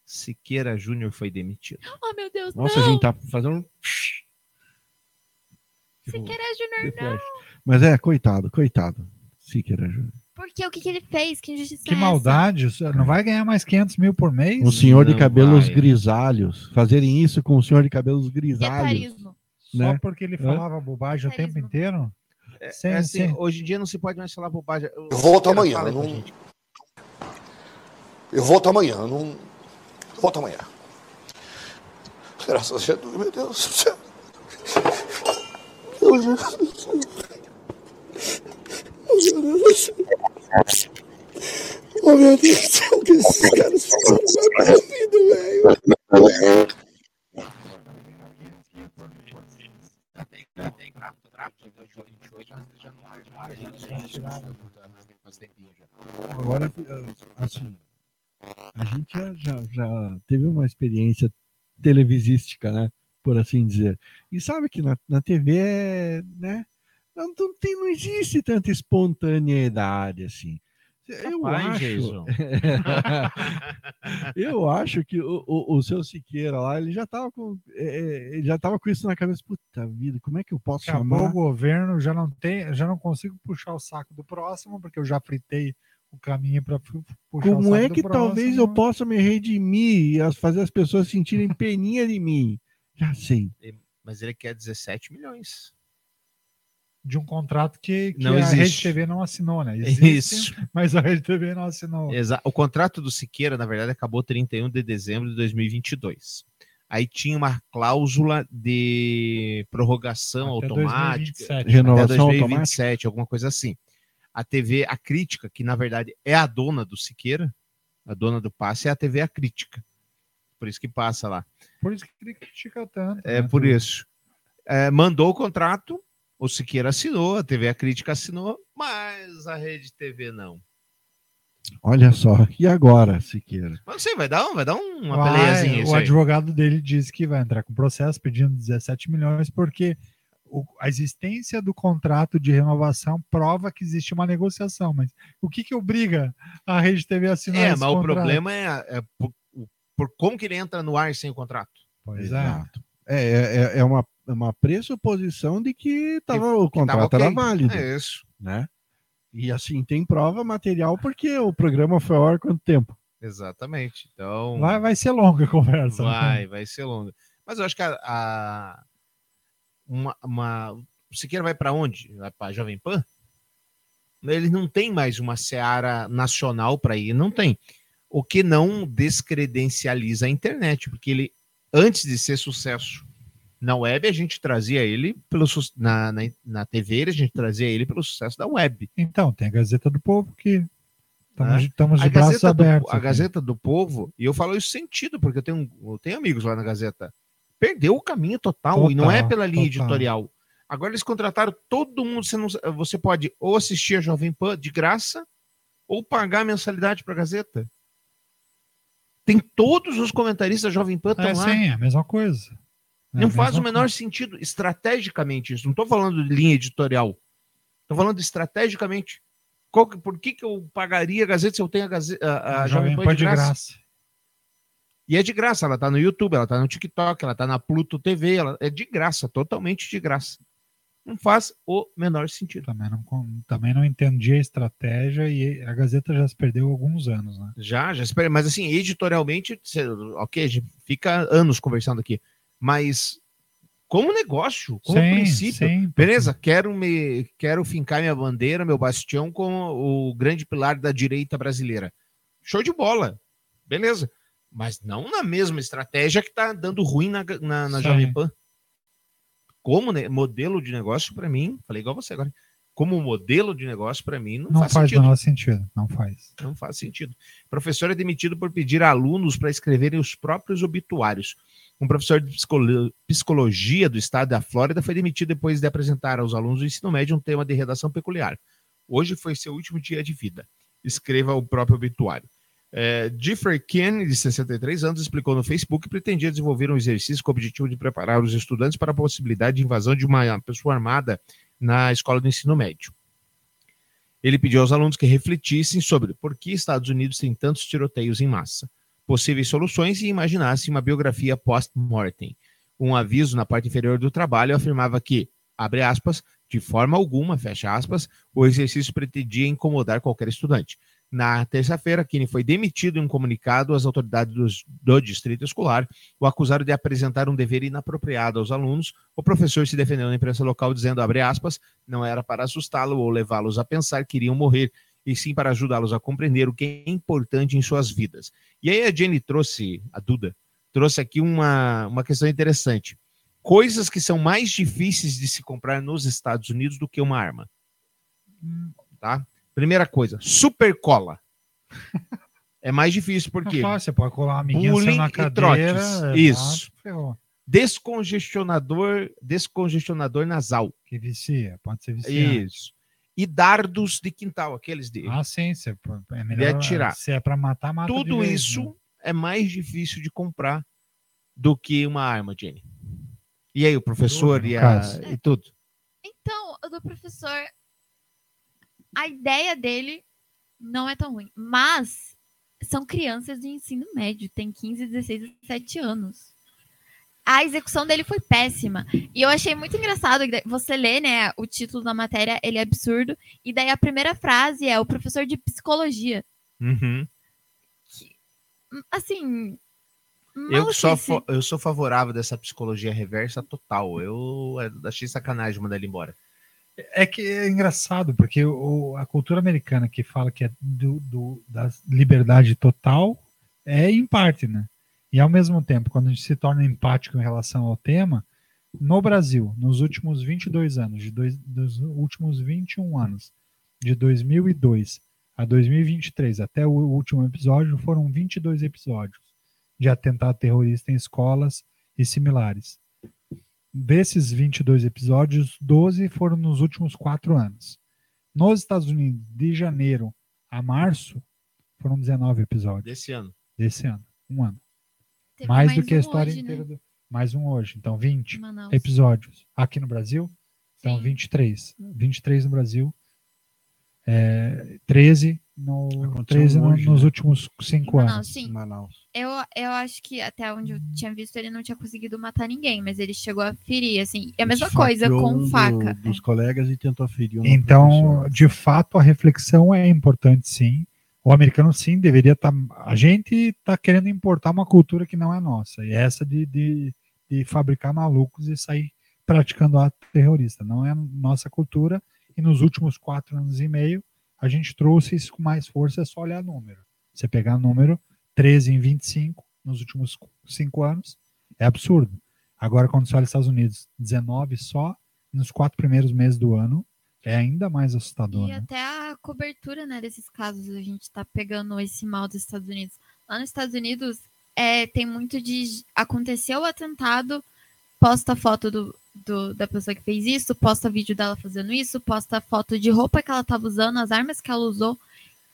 S6: Siqueira Júnior foi demitido.
S9: Oh, meu Deus,
S7: Nossa,
S9: não!
S7: a gente tá fazendo um
S9: Siqueira Júnior, não!
S7: Mas é, coitado, coitado. Siqueira Júnior.
S9: Porque o que, que ele fez? Que injustiça
S8: Que
S9: é essa?
S8: maldade. Não vai ganhar mais 500 mil por mês?
S7: Um senhor de
S6: Não
S7: cabelos
S6: vai.
S7: grisalhos. Fazerem isso com um senhor de cabelos grisalhos.
S9: Etarismo.
S8: Só
S7: né?
S8: porque ele
S7: Hã?
S8: falava bobagem o tempo inteiro?
S6: É,
S8: Sem-
S6: é assim,
S8: sem-
S6: hoje em dia não se pode mais falar bobagem.
S2: Eu volto amanhã,
S6: fala aí
S2: eu
S6: pra
S2: não-
S6: gente.
S12: Eu volto amanhã, eu não. Eu volto amanhã. Graças a Jesus, meu Deus do céu. Meu Deus do céu. Oh, meu Deus do céu. Que esses caras fizeram na minha velho.
S7: Agora, assim, a gente já, já, já teve uma experiência televisística, né? Por assim dizer. E sabe que na, na TV né? Não, não, tem, não existe tanta espontaneidade assim. Eu
S6: Capaz,
S7: acho,
S6: Jason.
S7: eu acho que o, o, o seu Siqueira lá, ele já tava com, é, é, ele já tava com isso na cabeça. Puta vida, como é que eu posso
S8: Acabou
S7: chamar?
S8: o governo, já não tem, já não consigo puxar o saco do próximo, porque eu já fritei o caminho para puxar o
S7: Como
S8: saco
S7: é
S8: do
S7: que talvez eu possa me redimir e as- fazer as pessoas sentirem peninha de mim? Já sei.
S6: Mas ele quer 17 milhões.
S8: De um contrato que, que
S6: Não
S8: a
S6: existe.
S8: Rede TV não assinou, né? Existe,
S6: Isso.
S8: Mas a Rede TV não assinou.
S6: Exa- O contrato do Siqueira, na verdade, acabou 31 de dezembro de 2022. Aí tinha uma cláusula de prorrogação
S8: Até
S6: automática.
S8: 2027.
S7: Renovação
S6: até 2027, alguma coisa assim. A TV, a crítica, que na verdade é a dona do Siqueira, a dona do passe, é a TV A Crítica. Por isso que passa lá.
S8: Por isso que critica tanto.
S6: É
S8: né,
S6: por isso. É, mandou o contrato, o Siqueira assinou, a TV A Crítica assinou, mas a Rede TV não.
S7: Olha só. E agora, Siqueira?
S6: Mas não sei, vai dar, um- vai dar uma
S8: Vai,
S6: peleiazinha isso
S8: o
S6: aí.
S8: advogado dele disse que vai entrar com processo pedindo 17 milhões porque o- a existência do contrato de renovação prova que existe uma negociação. Mas o que que obriga a Rede TV a assinar
S6: É,
S8: esse
S6: mas o
S8: contrato?
S6: problema é, é por, o- por como que ele entra no ar sem o contrato.
S8: Pois é.
S7: Exato. É, é, é é uma pressuposição de que tava, o
S6: Que tava
S7: contrato era válido.
S6: É isso.
S7: Né? E assim, tem prova material porque o programa foi ao ar quanto tempo?
S6: Exatamente. Então.
S8: Vai, vai ser longa a conversa. né?
S6: Vai, vai ser longa. Mas eu acho que a. a- uma, uma- o Siqueira vai para onde? Vai para Jovem Pan? Ele não tem mais uma seara nacional para ir, não tem. O que não descredencializa a internet, porque ele, antes de ser sucesso na web, a gente trazia ele pelo na, na, na TV, a gente trazia ele pelo sucesso da web.
S8: Então, tem a Gazeta do Povo que estamos,
S6: né?
S8: estamos de
S6: a
S8: braços
S6: Gazeta do-
S8: abertos.
S6: a. Gazeta do Povo, e eu falo isso sentido, porque eu tenho, eu tenho amigos lá na Gazeta, perdeu o caminho total, e não é
S8: Total,
S6: pela linha
S8: total.
S6: editorial. Agora eles contrataram todo mundo, você, não, você pode ou assistir a Jovem Pan de graça, ou pagar mensalidade para a Gazeta. Tem todos os comentaristas da Jovem Pan estão
S8: É,
S6: lá.
S8: sim, é a mesma coisa.
S6: Não faz o menor sentido estrategicamente isso. Não estou falando de linha editorial. Estou falando estrategicamente. Qual por que, que eu pagaria a Gazeta se eu tenho a, Gazeta, a, a Jovem Pan de graça? E é de graça, ela tá no YouTube, ela tá no TikTok, ela tá na Pluto TV, ela é de graça, totalmente de graça. Não faz o menor sentido.
S8: Também não, também não entendi a estratégia e a Gazeta já se perdeu alguns anos, né?
S6: Já, já espera, mas assim, editorialmente, ok, a gente fica anos conversando aqui, mas como negócio, como
S8: Sim,
S6: princípio,
S8: sim,
S6: beleza, quero me quero fincar minha bandeira, meu bastião como o grande pilar da direita brasileira. Show de bola. Beleza. Mas não na mesma estratégia que tá dando ruim na, na, na. Jovem Pan. Como ne- modelo de negócio, para mim, falei igual você agora. Como modelo de negócio, para mim, não,
S8: Não
S6: faz,
S8: faz
S6: sentido.
S8: menor sentido, não faz.
S6: Não faz sentido. Professor é demitido por pedir a alunos para escreverem os próprios obituários. Um professor de psicolo- psicologia do estado da Flórida foi demitido depois de apresentar aos alunos do ensino médio um tema de redação peculiar. Hoje foi seu último dia de vida. Escreva o próprio obituário. É, Jeffrey Ken, de 63 anos, explicou no Facebook que pretendia desenvolver um exercício com o objetivo de preparar os estudantes para a possibilidade de invasão de uma pessoa armada na escola do ensino médio. Ele pediu aos alunos que refletissem sobre por que Estados Unidos tem tantos tiroteios em massa, possíveis soluções e imaginassem uma biografia post-mortem. Um aviso na parte inferior do trabalho afirmava que, abre aspas, de forma alguma, fecha aspas, o exercício pretendia incomodar qualquer estudante. Na terça-feira, Kine foi demitido em um comunicado às autoridades do distrito escolar. O acusaram de apresentar um dever inapropriado aos alunos. O professor se defendeu na imprensa local dizendo, abre aspas, não era para assustá-lo ou levá-los a pensar que iriam morrer. E sim para ajudá-los a compreender o que é importante em suas vidas. E aí a Jenny trouxe, a Duda, trouxe aqui uma, uma questão interessante. Coisas que são mais difíceis de se comprar nos Estados Unidos do que uma arma. Tá? Primeira coisa, super cola. É mais difícil porque
S8: É fácil, você pode colar uma amiguinha na cadeira.
S6: trotes.
S8: é
S6: Isso.
S8: ferrou.
S6: Descongestionador, descongestionador nasal.
S8: Que vicia, pode ser viciante.
S6: Isso. E dardos de quintal, aqueles de,
S8: Ah, sim, você, é
S6: de
S8: melhor
S6: atirar.
S8: Se é para matar, mata de
S6: Tudo
S8: vez,
S6: isso
S8: né?
S6: é mais difícil de comprar do que uma arma, Jenny. E aí, o professor e, a, e tudo?
S9: Então, o do professor, a ideia dele não é tão ruim, mas são crianças de ensino médio, tem 15, 16, 17 anos. A execução dele foi péssima. E eu achei muito engraçado. que Você lê, né, o título da matéria, ele é absurdo. E daí a primeira frase é o professor de psicologia.
S6: Uhum.
S9: Assim.
S6: Eu, sou, eu sou favorável dessa psicologia reversa total. Eu é, achei sacanagem mandar ele embora.
S8: É que é engraçado, porque o, a cultura americana que fala que é do, do- da liberdade total é em parte, né? E ao mesmo tempo, quando a gente se torna empático em relação ao tema, no Brasil, nos últimos 22 anos, de dois, dos últimos 21 anos, de 2002 a 2023, até o último episódio, foram 22 episódios de atentado terrorista em escolas e similares. Desses 22 episódios, 12 foram nos últimos quatro anos. Nos Estados Unidos, de janeiro a março, foram 19 episódios
S6: Desse ano.
S8: desse ano. Um ano.
S9: Teve
S8: mais, do
S9: mais
S8: que a
S9: um
S8: história
S9: hoje,
S8: inteira.
S9: né?
S8: Do... Mais um hoje. Então, 20
S9: Manaus.
S8: episódios. Aqui no Brasil, são 23. 23 no Brasil. É, 13, no,
S7: Aconteceu
S8: 13 no-
S7: hoje,
S8: nos
S7: né?
S8: últimos 5
S9: Manaus,
S8: anos.
S9: sim.
S7: Manaus.
S9: Eu, eu acho que até onde eu tinha visto, ele não tinha conseguido matar ninguém, mas ele chegou a ferir, assim. É a mesma coisa com
S7: um do-
S9: faca.
S7: dos colegas e tentou ferir um
S8: Então, de fato, a reflexão é importante, sim. O americano, sim, deveria estar. a gente está querendo importar uma cultura que não é nossa. E é essa de, de, de fabricar malucos e sair praticando ato terrorista. Não é nossa cultura. E nos últimos quatro anos e meio, a gente trouxe isso com mais força. É só olhar número. Você pegar número 13 em 25 nos últimos cinco anos, é absurdo. Agora, quando você olha os Estados Unidos, 19 só nos quatro primeiros meses do ano, é ainda mais assustador.
S9: E
S8: né?
S9: até a cobertura né, desses casos, a gente está pegando esse mal dos Estados Unidos. Lá nos Estados Unidos, é, tem muito de. Aconteceu o atentado, posta foto do, do- da pessoa que fez isso, posta vídeo dela fazendo isso, posta foto de roupa que ela estava usando, as armas que ela usou.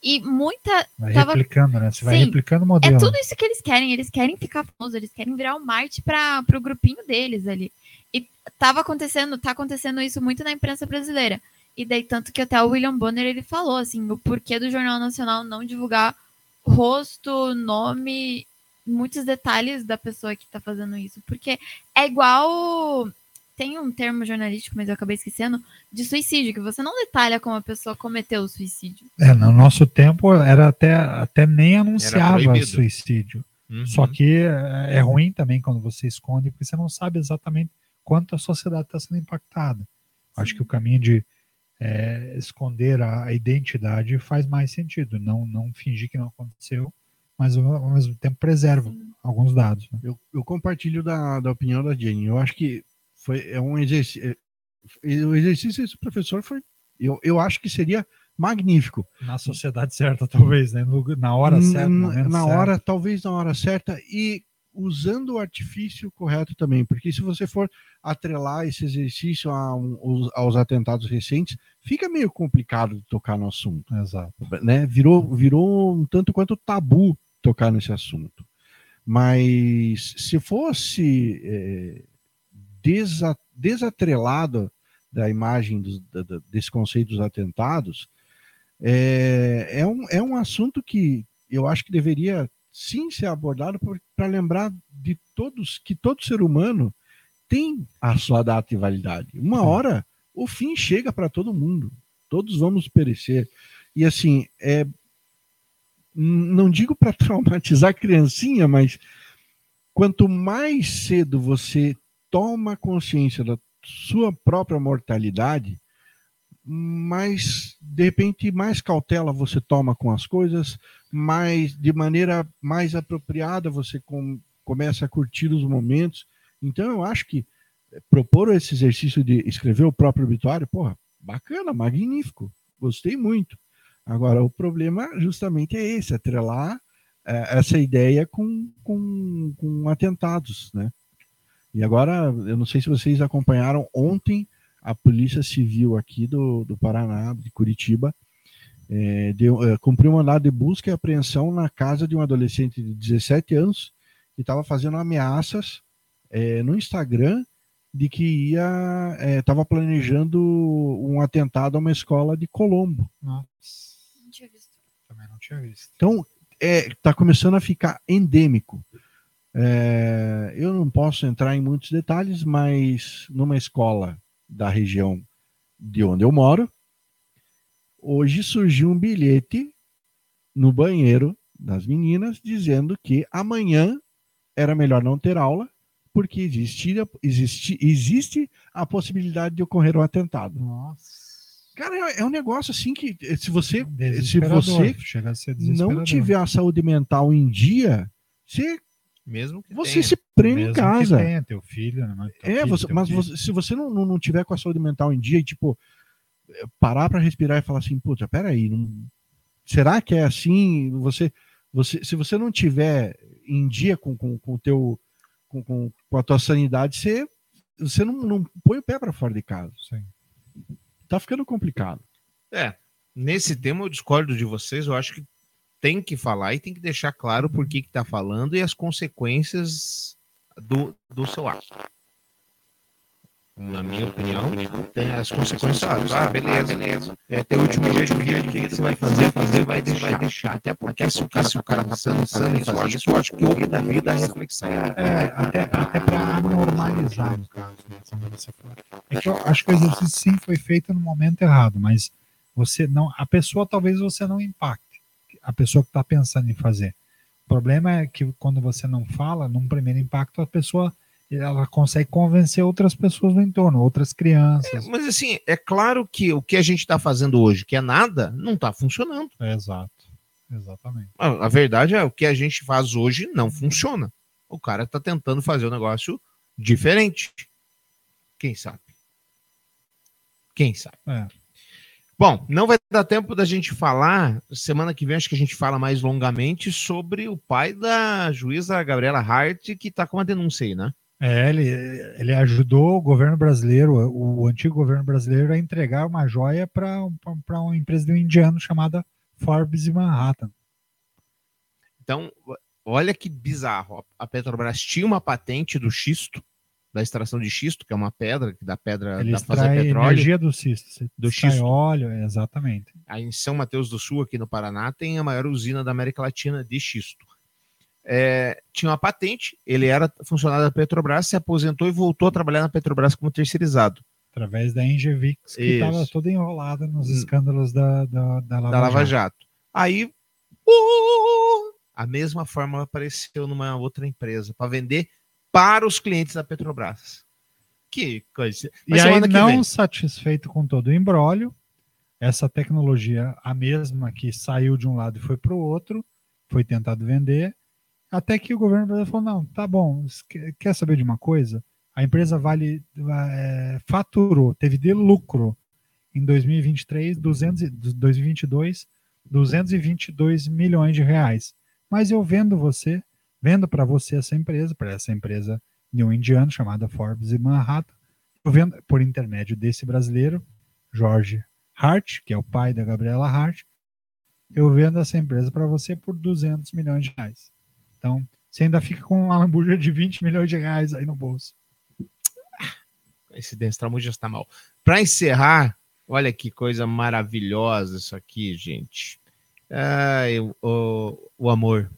S9: E muita.
S8: Vai
S9: tava-
S8: replicando, né? Você vai
S9: Sim,
S8: replicando o modelo.
S9: É tudo isso que eles querem. Eles querem ficar famosos, eles querem virar o Marte para o grupinho deles ali. E tava acontecendo, tá acontecendo isso muito na imprensa brasileira. E daí, tanto que até o William Bonner ele falou assim, o porquê do Jornal Nacional não divulgar rosto, nome, muitos detalhes da pessoa que tá fazendo isso. Porque é igual. Tem um termo jornalístico, mas eu acabei esquecendo, de suicídio, que você não detalha como a pessoa cometeu o suicídio.
S8: É, no nosso tempo era até, até nem anunciava suicídio.
S6: Uhum.
S8: Só que é, é ruim também quando você esconde, porque você não sabe exatamente quanto a sociedade está sendo impactada. Acho que o caminho de é, esconder a, a identidade faz mais sentido, não, não fingir que não aconteceu, mas ao, mesmo tempo preserva alguns dados. né?
S7: Eu, eu compartilho da, da opinião da Jenny. Eu acho que foi é um exercício. O exercício desse professor foi. Eu, eu acho que seria magnífico.
S8: Na sociedade certa, talvez, né? No- na hora certa. no
S7: Na, na
S8: certo.
S7: hora, talvez na hora certa, e usando o artifício correto também, porque se você for atrelar esse exercício a um- aos, atentados recentes, fica meio complicado de tocar no assunto.
S8: Exato.
S7: Né? Virou, virou um tanto quanto tabu tocar nesse assunto. Mas se fosse é, desa- desatrelado da imagem dos- da- desse conceito dos atentados, é, é, um, é um assunto que eu acho que deveria sim ser abordado para lembrar de todos que todo ser humano tem a sua data de validade. Uma hora o fim chega para todo mundo. Todos vamos perecer. E assim, é, não digo para traumatizar a criancinha, mas quanto mais cedo você toma consciência da sua própria mortalidade, mais de repente, mais cautela você toma com as coisas, mais de maneira mais apropriada você com, começa a curtir os momentos. Então, eu acho que eh, propor esse exercício de escrever o próprio obituário, porra, bacana, magnífico, gostei muito. Agora, o problema justamente é esse, atrelar é, essa ideia com, com, com atentados, né? E agora, eu não sei se vocês acompanharam, ontem a Polícia Civil aqui do, do Paraná, de Curitiba, é, deu, é, cumpriu um mandado de busca e apreensão na casa de um adolescente de 17 anos que estava fazendo ameaças é, no Instagram de que ia estava planejando um atentado a uma escola de Colombo.
S8: Nossa. Não tinha visto. Também não tinha visto.
S7: Então, está começando a ficar endêmico. É, eu não posso entrar em muitos detalhes, mas numa escola da região de onde eu moro, hoje surgiu um bilhete no banheiro das meninas dizendo que amanhã era melhor não ter aula porque existia, existe, existe a possibilidade de ocorrer um atentado.
S8: Nossa.
S7: Cara, é, é um negócio assim que se você se você não tiver a saúde mental em dia, você
S6: mesmo
S7: você
S6: tenha.
S7: se prende em casa.
S8: tenha, teu filho, né?
S7: É,
S8: filho,
S7: você- mas você- se você não, não, não tiver com a saúde mental em dia e, tipo, eh, parar para respirar e falar assim, puta, peraí, não... será que é assim? Você, você, se você não tiver em dia com, com, com, teu, com, com, com a tua sanidade, você, você não, não põe o pé para fora de casa. Tá ficando complicado.
S6: É, nesse tema eu discordo de vocês, eu acho que tem que falar e tem que deixar claro por que que tá falando e as consequências do, do seu ato. Na minha opinião, tem as consequências. Ah, ah, beleza, beleza. É teu último dia de vida, o que você vai fazer? Fazer, vai deixar. Vai deixar. Até porque se o cara, se o cara tá pensando isso, eu acho que houve da vida a reflexão.
S8: É, até, até para normalizar, no caso. Né. É que eu acho que o exercício sim foi feito no momento errado, mas você não, a pessoa talvez você não impacte, a pessoa que está pensando em fazer. O problema é que quando você não fala, num primeiro impacto, a pessoa ela consegue convencer outras pessoas no entorno, outras crianças.
S6: Mas assim, é claro que o que a gente está fazendo hoje, que é nada, não está funcionando.
S8: É, exato. Exatamente.
S6: A, a verdade é o que a gente faz hoje não funciona. O cara está tentando fazer um negócio diferente. Quem sabe? Quem sabe?
S8: É.
S6: Bom, não vai dar tempo da gente falar. Semana que vem acho que a gente fala mais longamente sobre o pai da juíza Gabriela Hart, que está com uma denúncia aí, né?
S8: É, ele, ele ajudou o governo brasileiro, o, antigo governo brasileiro, a entregar uma joia para uma empresa de um indiano chamada Forbes e Manhattan.
S6: Então, olha que bizarro. A Petrobras tinha uma patente do xisto, da extração de xisto, que é uma pedra que dá pedra
S8: Ele
S6: pra fazer petróleo.
S8: energia do. Você
S6: Do xisto.
S8: óleo, exatamente.
S6: Aí em São Mateus do Sul, aqui no Paraná, tem a maior usina da América Latina de xisto. É, tinha uma patente, ele era funcionário da Petrobras, se aposentou e voltou a trabalhar na Petrobras como terceirizado.
S8: Através da Engevix, que estava toda enrolada nos escândalos da, da, da Lava,
S6: da Lava
S8: Jato.
S6: Jato. Aí, uh, a mesma fórmula apareceu numa outra empresa para vender para os clientes da Petrobras. Que coisa.
S8: E
S6: Mas
S8: aí,
S6: semana que
S8: não
S6: vem.
S8: satisfeito com todo o embrólio, essa tecnologia, a mesma que saiu de um lado e foi para o outro, foi tentado vender, até que o governo brasileiro falou: não, tá bom, quer- saber de uma coisa? A empresa vale, é, faturou, teve de lucro em 2023, 200, e- 2022, 222 milhões de reais. Mas eu vendo você, vendo para você essa empresa, para essa empresa de um indiano chamada Forbes e Manhattan, eu vendo por intermédio desse brasileiro, Jorge Hart, que é o pai da Gabriela Hart, eu vendo essa empresa para você por 200 milhões de reais. Então, você ainda fica com uma lambuja de 20 milhões de reais aí no bolso.
S6: Esse Denstramon já está mal. Para encerrar, olha que coisa maravilhosa isso aqui, gente. Ai, o, o, o amor.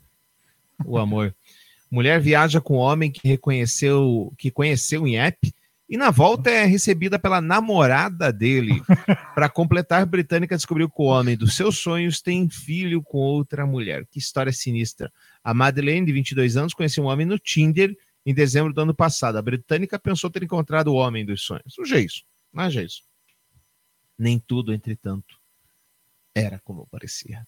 S6: O amor. Mulher viaja com homem que reconheceu, que conheceu em app e na volta é recebida pela namorada dele. Para completar, britânica descobriu que o homem dos seus sonhos tem filho com outra mulher. Que história sinistra. A Madeleine, de 22 anos, conheceu um homem no Tinder em dezembro do ano passado. A britânica pensou ter encontrado o homem dos sonhos. O Geiso, não é Geiso. Nem tudo, entretanto, era como parecia.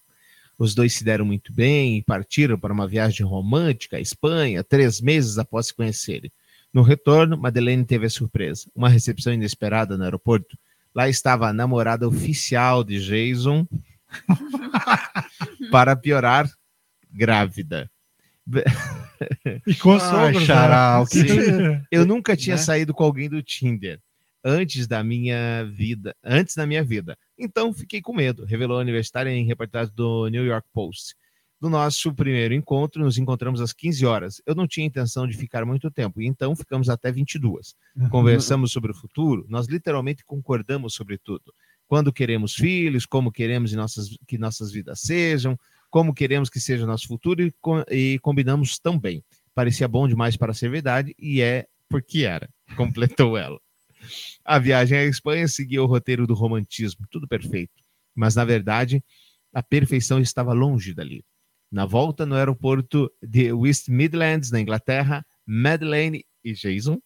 S6: Os dois se deram muito bem e partiram para uma viagem romântica à Espanha, três meses após se conhecerem. No retorno, Madeleine teve a surpresa, uma recepção inesperada no aeroporto. Lá estava a namorada oficial de Jason, para piorar, grávida.
S8: E com
S7: Ah,
S8: sogros,
S7: Charal,
S8: né?
S7: que-.
S6: Eu nunca tinha
S7: Né?
S6: saído com alguém do Tinder antes da minha vida, antes da minha vida. Então fiquei com medo, revelou a universitária em reportagem do New York Post. No nosso primeiro encontro, nos encontramos às 15 horas. Eu não tinha intenção de ficar muito tempo, então ficamos até 22. Conversamos sobre o futuro, nós literalmente concordamos sobre tudo. Quando queremos filhos, como queremos em nossas, que nossas vidas sejam, como queremos que seja o nosso futuro e, co- e combinamos também. Parecia bom demais para ser verdade e é porque era, completou ela. A viagem à Espanha seguia o roteiro do romantismo, tudo perfeito. Mas, na verdade, a perfeição estava longe dali. Na volta no aeroporto de West Midlands, na Inglaterra, Madeleine e Jason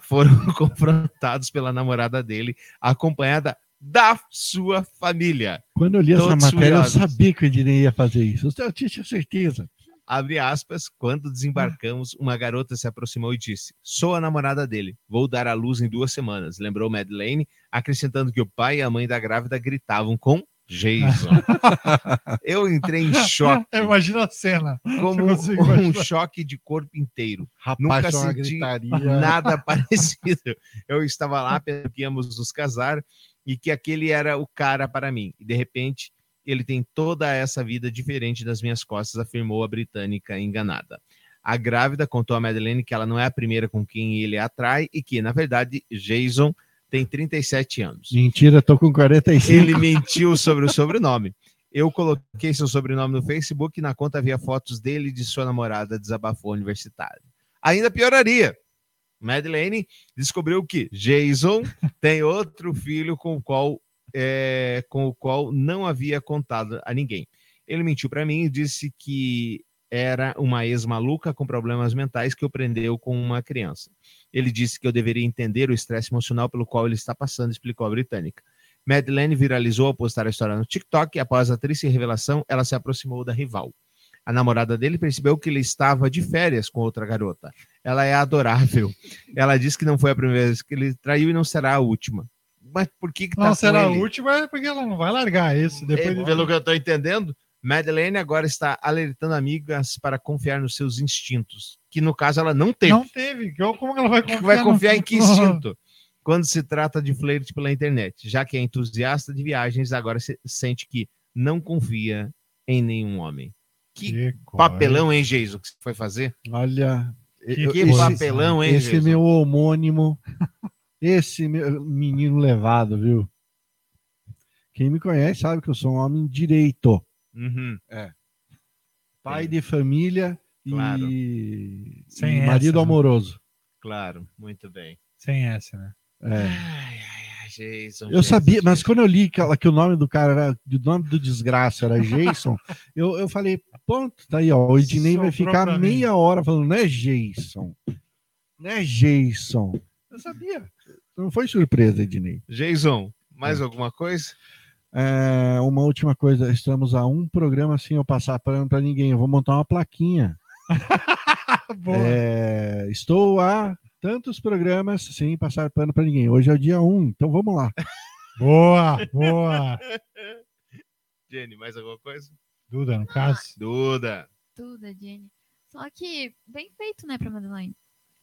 S6: foram confrontados pela namorada dele, acompanhada da sua família.
S7: Quando eu li essa
S6: Todos
S7: matéria, eu sabia que o Ednei ia fazer isso. Eu tinha certeza.
S6: Abre aspas, quando desembarcamos, uma garota se aproximou e disse: Sou a namorada dele, vou dar à luz em duas semanas, lembrou Madeleine, acrescentando que o pai e a mãe da grávida gritavam com Jason. Eu entrei em choque,
S8: Imagina a cena.
S6: como um
S8: imaginar.
S6: choque de corpo inteiro.
S7: Rapaz,
S6: Nunca
S7: uma
S6: senti
S7: gritaria.
S6: nada parecido. Eu estava lá pensando que íamos nos casar e que aquele era o cara para mim. E de repente, ele tem toda essa vida diferente das minhas costas, afirmou a britânica enganada. A grávida contou a Madeleine que ela não é a primeira com quem ele atrai e que, na verdade, Jason tem 37 anos.
S7: Mentira, tô com 45.
S6: Ele mentiu sobre o sobrenome. Eu coloquei seu sobrenome no Facebook e na conta havia fotos dele e de sua namorada, desabafou a universitária. Ainda pioraria. Madeleine descobriu que Jason tem outro filho com o qual, é, com o qual não havia contado a ninguém. Ele mentiu para mim e disse que era uma ex-maluca com problemas mentais que o prendeu com uma criança. Ele disse que eu deveria entender o estresse emocional pelo qual ele está passando, explicou a britânica. Madeleine viralizou ao postar a história no TikTok e após a triste revelação, ela se aproximou da rival. A namorada dele percebeu que ele estava de férias com outra garota. Ela é adorável. Ela disse que não foi a primeira vez que ele traiu e não será a última. Mas por que que tá
S8: Não será a
S6: ele?
S8: última, é porque ela não vai largar isso. Depois
S6: É,
S8: de-
S6: pelo que eu estou entendendo, Madeleine agora está alertando amigas para confiar nos seus instintos, que no caso ela não teve.
S8: Não teve. Como ela vai confiar?
S6: Vai
S8: no-
S6: confiar em que instinto? Quando se trata de flerte pela internet, já que é entusiasta de viagens, agora se sente que não confia em nenhum homem. Que,
S8: Que
S6: papelão, hein, Jason, que você foi fazer?
S7: Olha,
S6: Que, que
S7: esse-
S6: papelão, hein,
S7: Esse
S6: Jason?
S7: meu homônimo, esse meu menino levado, viu? Quem me conhece sabe que eu sou um homem direito.
S6: Uhum.
S7: É. Pai de família
S6: Claro.
S7: e,
S8: Sem
S7: e
S8: essa,
S7: marido
S8: né?
S7: amoroso.
S6: Claro, muito bem.
S8: Sem essa, né?
S7: É.
S6: Ai, ai, Jason.
S7: Eu
S6: Jason,
S7: sabia, mas quando eu li que, que o nome do cara era, o nome do desgraça era Jason, eu, eu falei, ponto, tá aí, ó, o Ednei vai ficar
S8: pra mim.
S7: meia hora falando, não é Jason, não é Jason. Eu sabia. Não foi surpresa, Ednei.
S6: Jason, mais
S7: É.
S6: alguma coisa?
S7: É, uma última coisa, estamos a um programa sem eu passar pano para ninguém. Eu vou montar uma plaquinha.
S8: Boa.
S7: É, estou a tantos programas sem passar pano para ninguém. Hoje é o dia 1, então vamos lá.
S8: Boa, boa.
S6: Jenny, mais alguma coisa?
S8: Duda, no caso.
S6: Duda.
S9: Tudo, a Jenny. Só que, bem feito, né, pra Madeleine.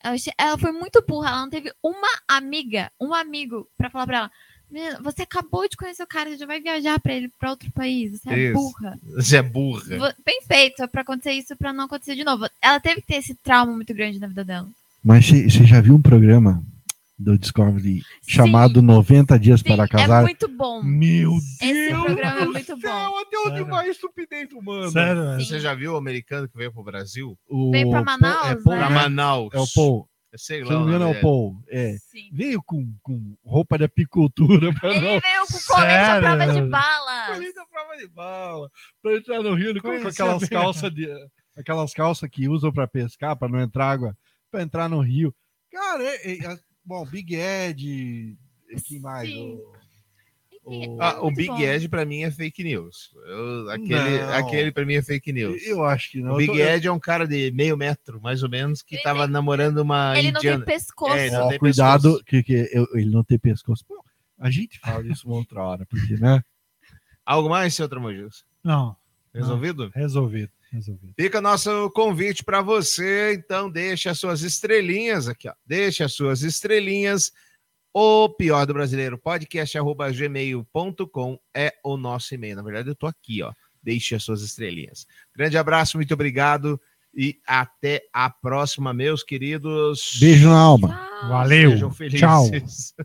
S9: Ela, ela foi muito burra, ela não teve uma amiga, um amigo, pra falar pra ela: "Menina, você acabou de conhecer o cara, você já vai viajar pra ele pra outro país, você é
S6: Isso.
S9: burra.
S6: Você é burra.
S9: Bem feito, é pra acontecer isso, pra não acontecer de novo. Ela teve que ter esse trauma muito grande na vida dela.
S7: Mas você você já viu um programa do Discovery chamado 90 Dias para
S9: É
S7: casar?
S9: muito bom.
S8: Meu
S9: Esse programa é muito bom.
S7: Até
S8: onde vai
S7: estupidez humana?
S8: Sério, velho?
S6: Você já viu o americano que veio pro Brasil?
S7: O
S9: Veio pra
S7: Paul-
S9: Manaus,
S7: é Paul,
S9: né?
S6: Pra
S7: né?
S6: Manaus.
S7: É o Paul.
S6: Eu sei
S7: Se
S6: lá.
S7: não
S6: o
S7: me engano, é o Paul. É.
S9: Sim.
S7: Veio com, com roupa de apicultura para
S9: Ele
S7: não.
S9: veio com colete à prova de balas.
S7: Colete à prova de bala. Pra entrar no rio, ele colocou aquelas calças de. Aquelas calças que usam para pescar, para não entrar água, para entrar no rio. Cara, é, é- é- bom, Big Ed. Quem mais?
S9: Sim.
S7: O-
S6: Ah, o Big
S9: bom.
S6: Ed pra mim é fake news. Eu- aquele,
S7: Não.
S6: aquele pra mim é fake news.
S7: Eu acho que não.
S6: O Big
S7: tô-
S6: Ed é um cara de meio metro, mais ou menos, que tava namorando uma
S9: Ele não tem
S6: indiana.
S9: pescoço.
S6: É, ele não
S7: Ó,
S6: tem
S7: cuidado,
S6: pescoço.
S7: que, que eu- ele não tem pescoço. Pô, a gente fala isso uma outra hora, porque, né?
S6: Algo mais, seu Tramojus?
S8: Não.
S6: Resolvido?
S8: não, resolvido. Resolvido.
S6: Fica nosso convite para você, então deixe as suas estrelinhas aqui, ó. Deixe as suas estrelinhas. O pior do brasileiro podcast arroba gmail.com é o nosso e-mail. Na verdade, eu tô aqui, ó. Deixe as suas estrelinhas. Grande abraço, muito obrigado e até a próxima, meus queridos.
S7: Beijo na alma.
S8: Valeu.
S6: Sejam felizes.
S8: Tchau.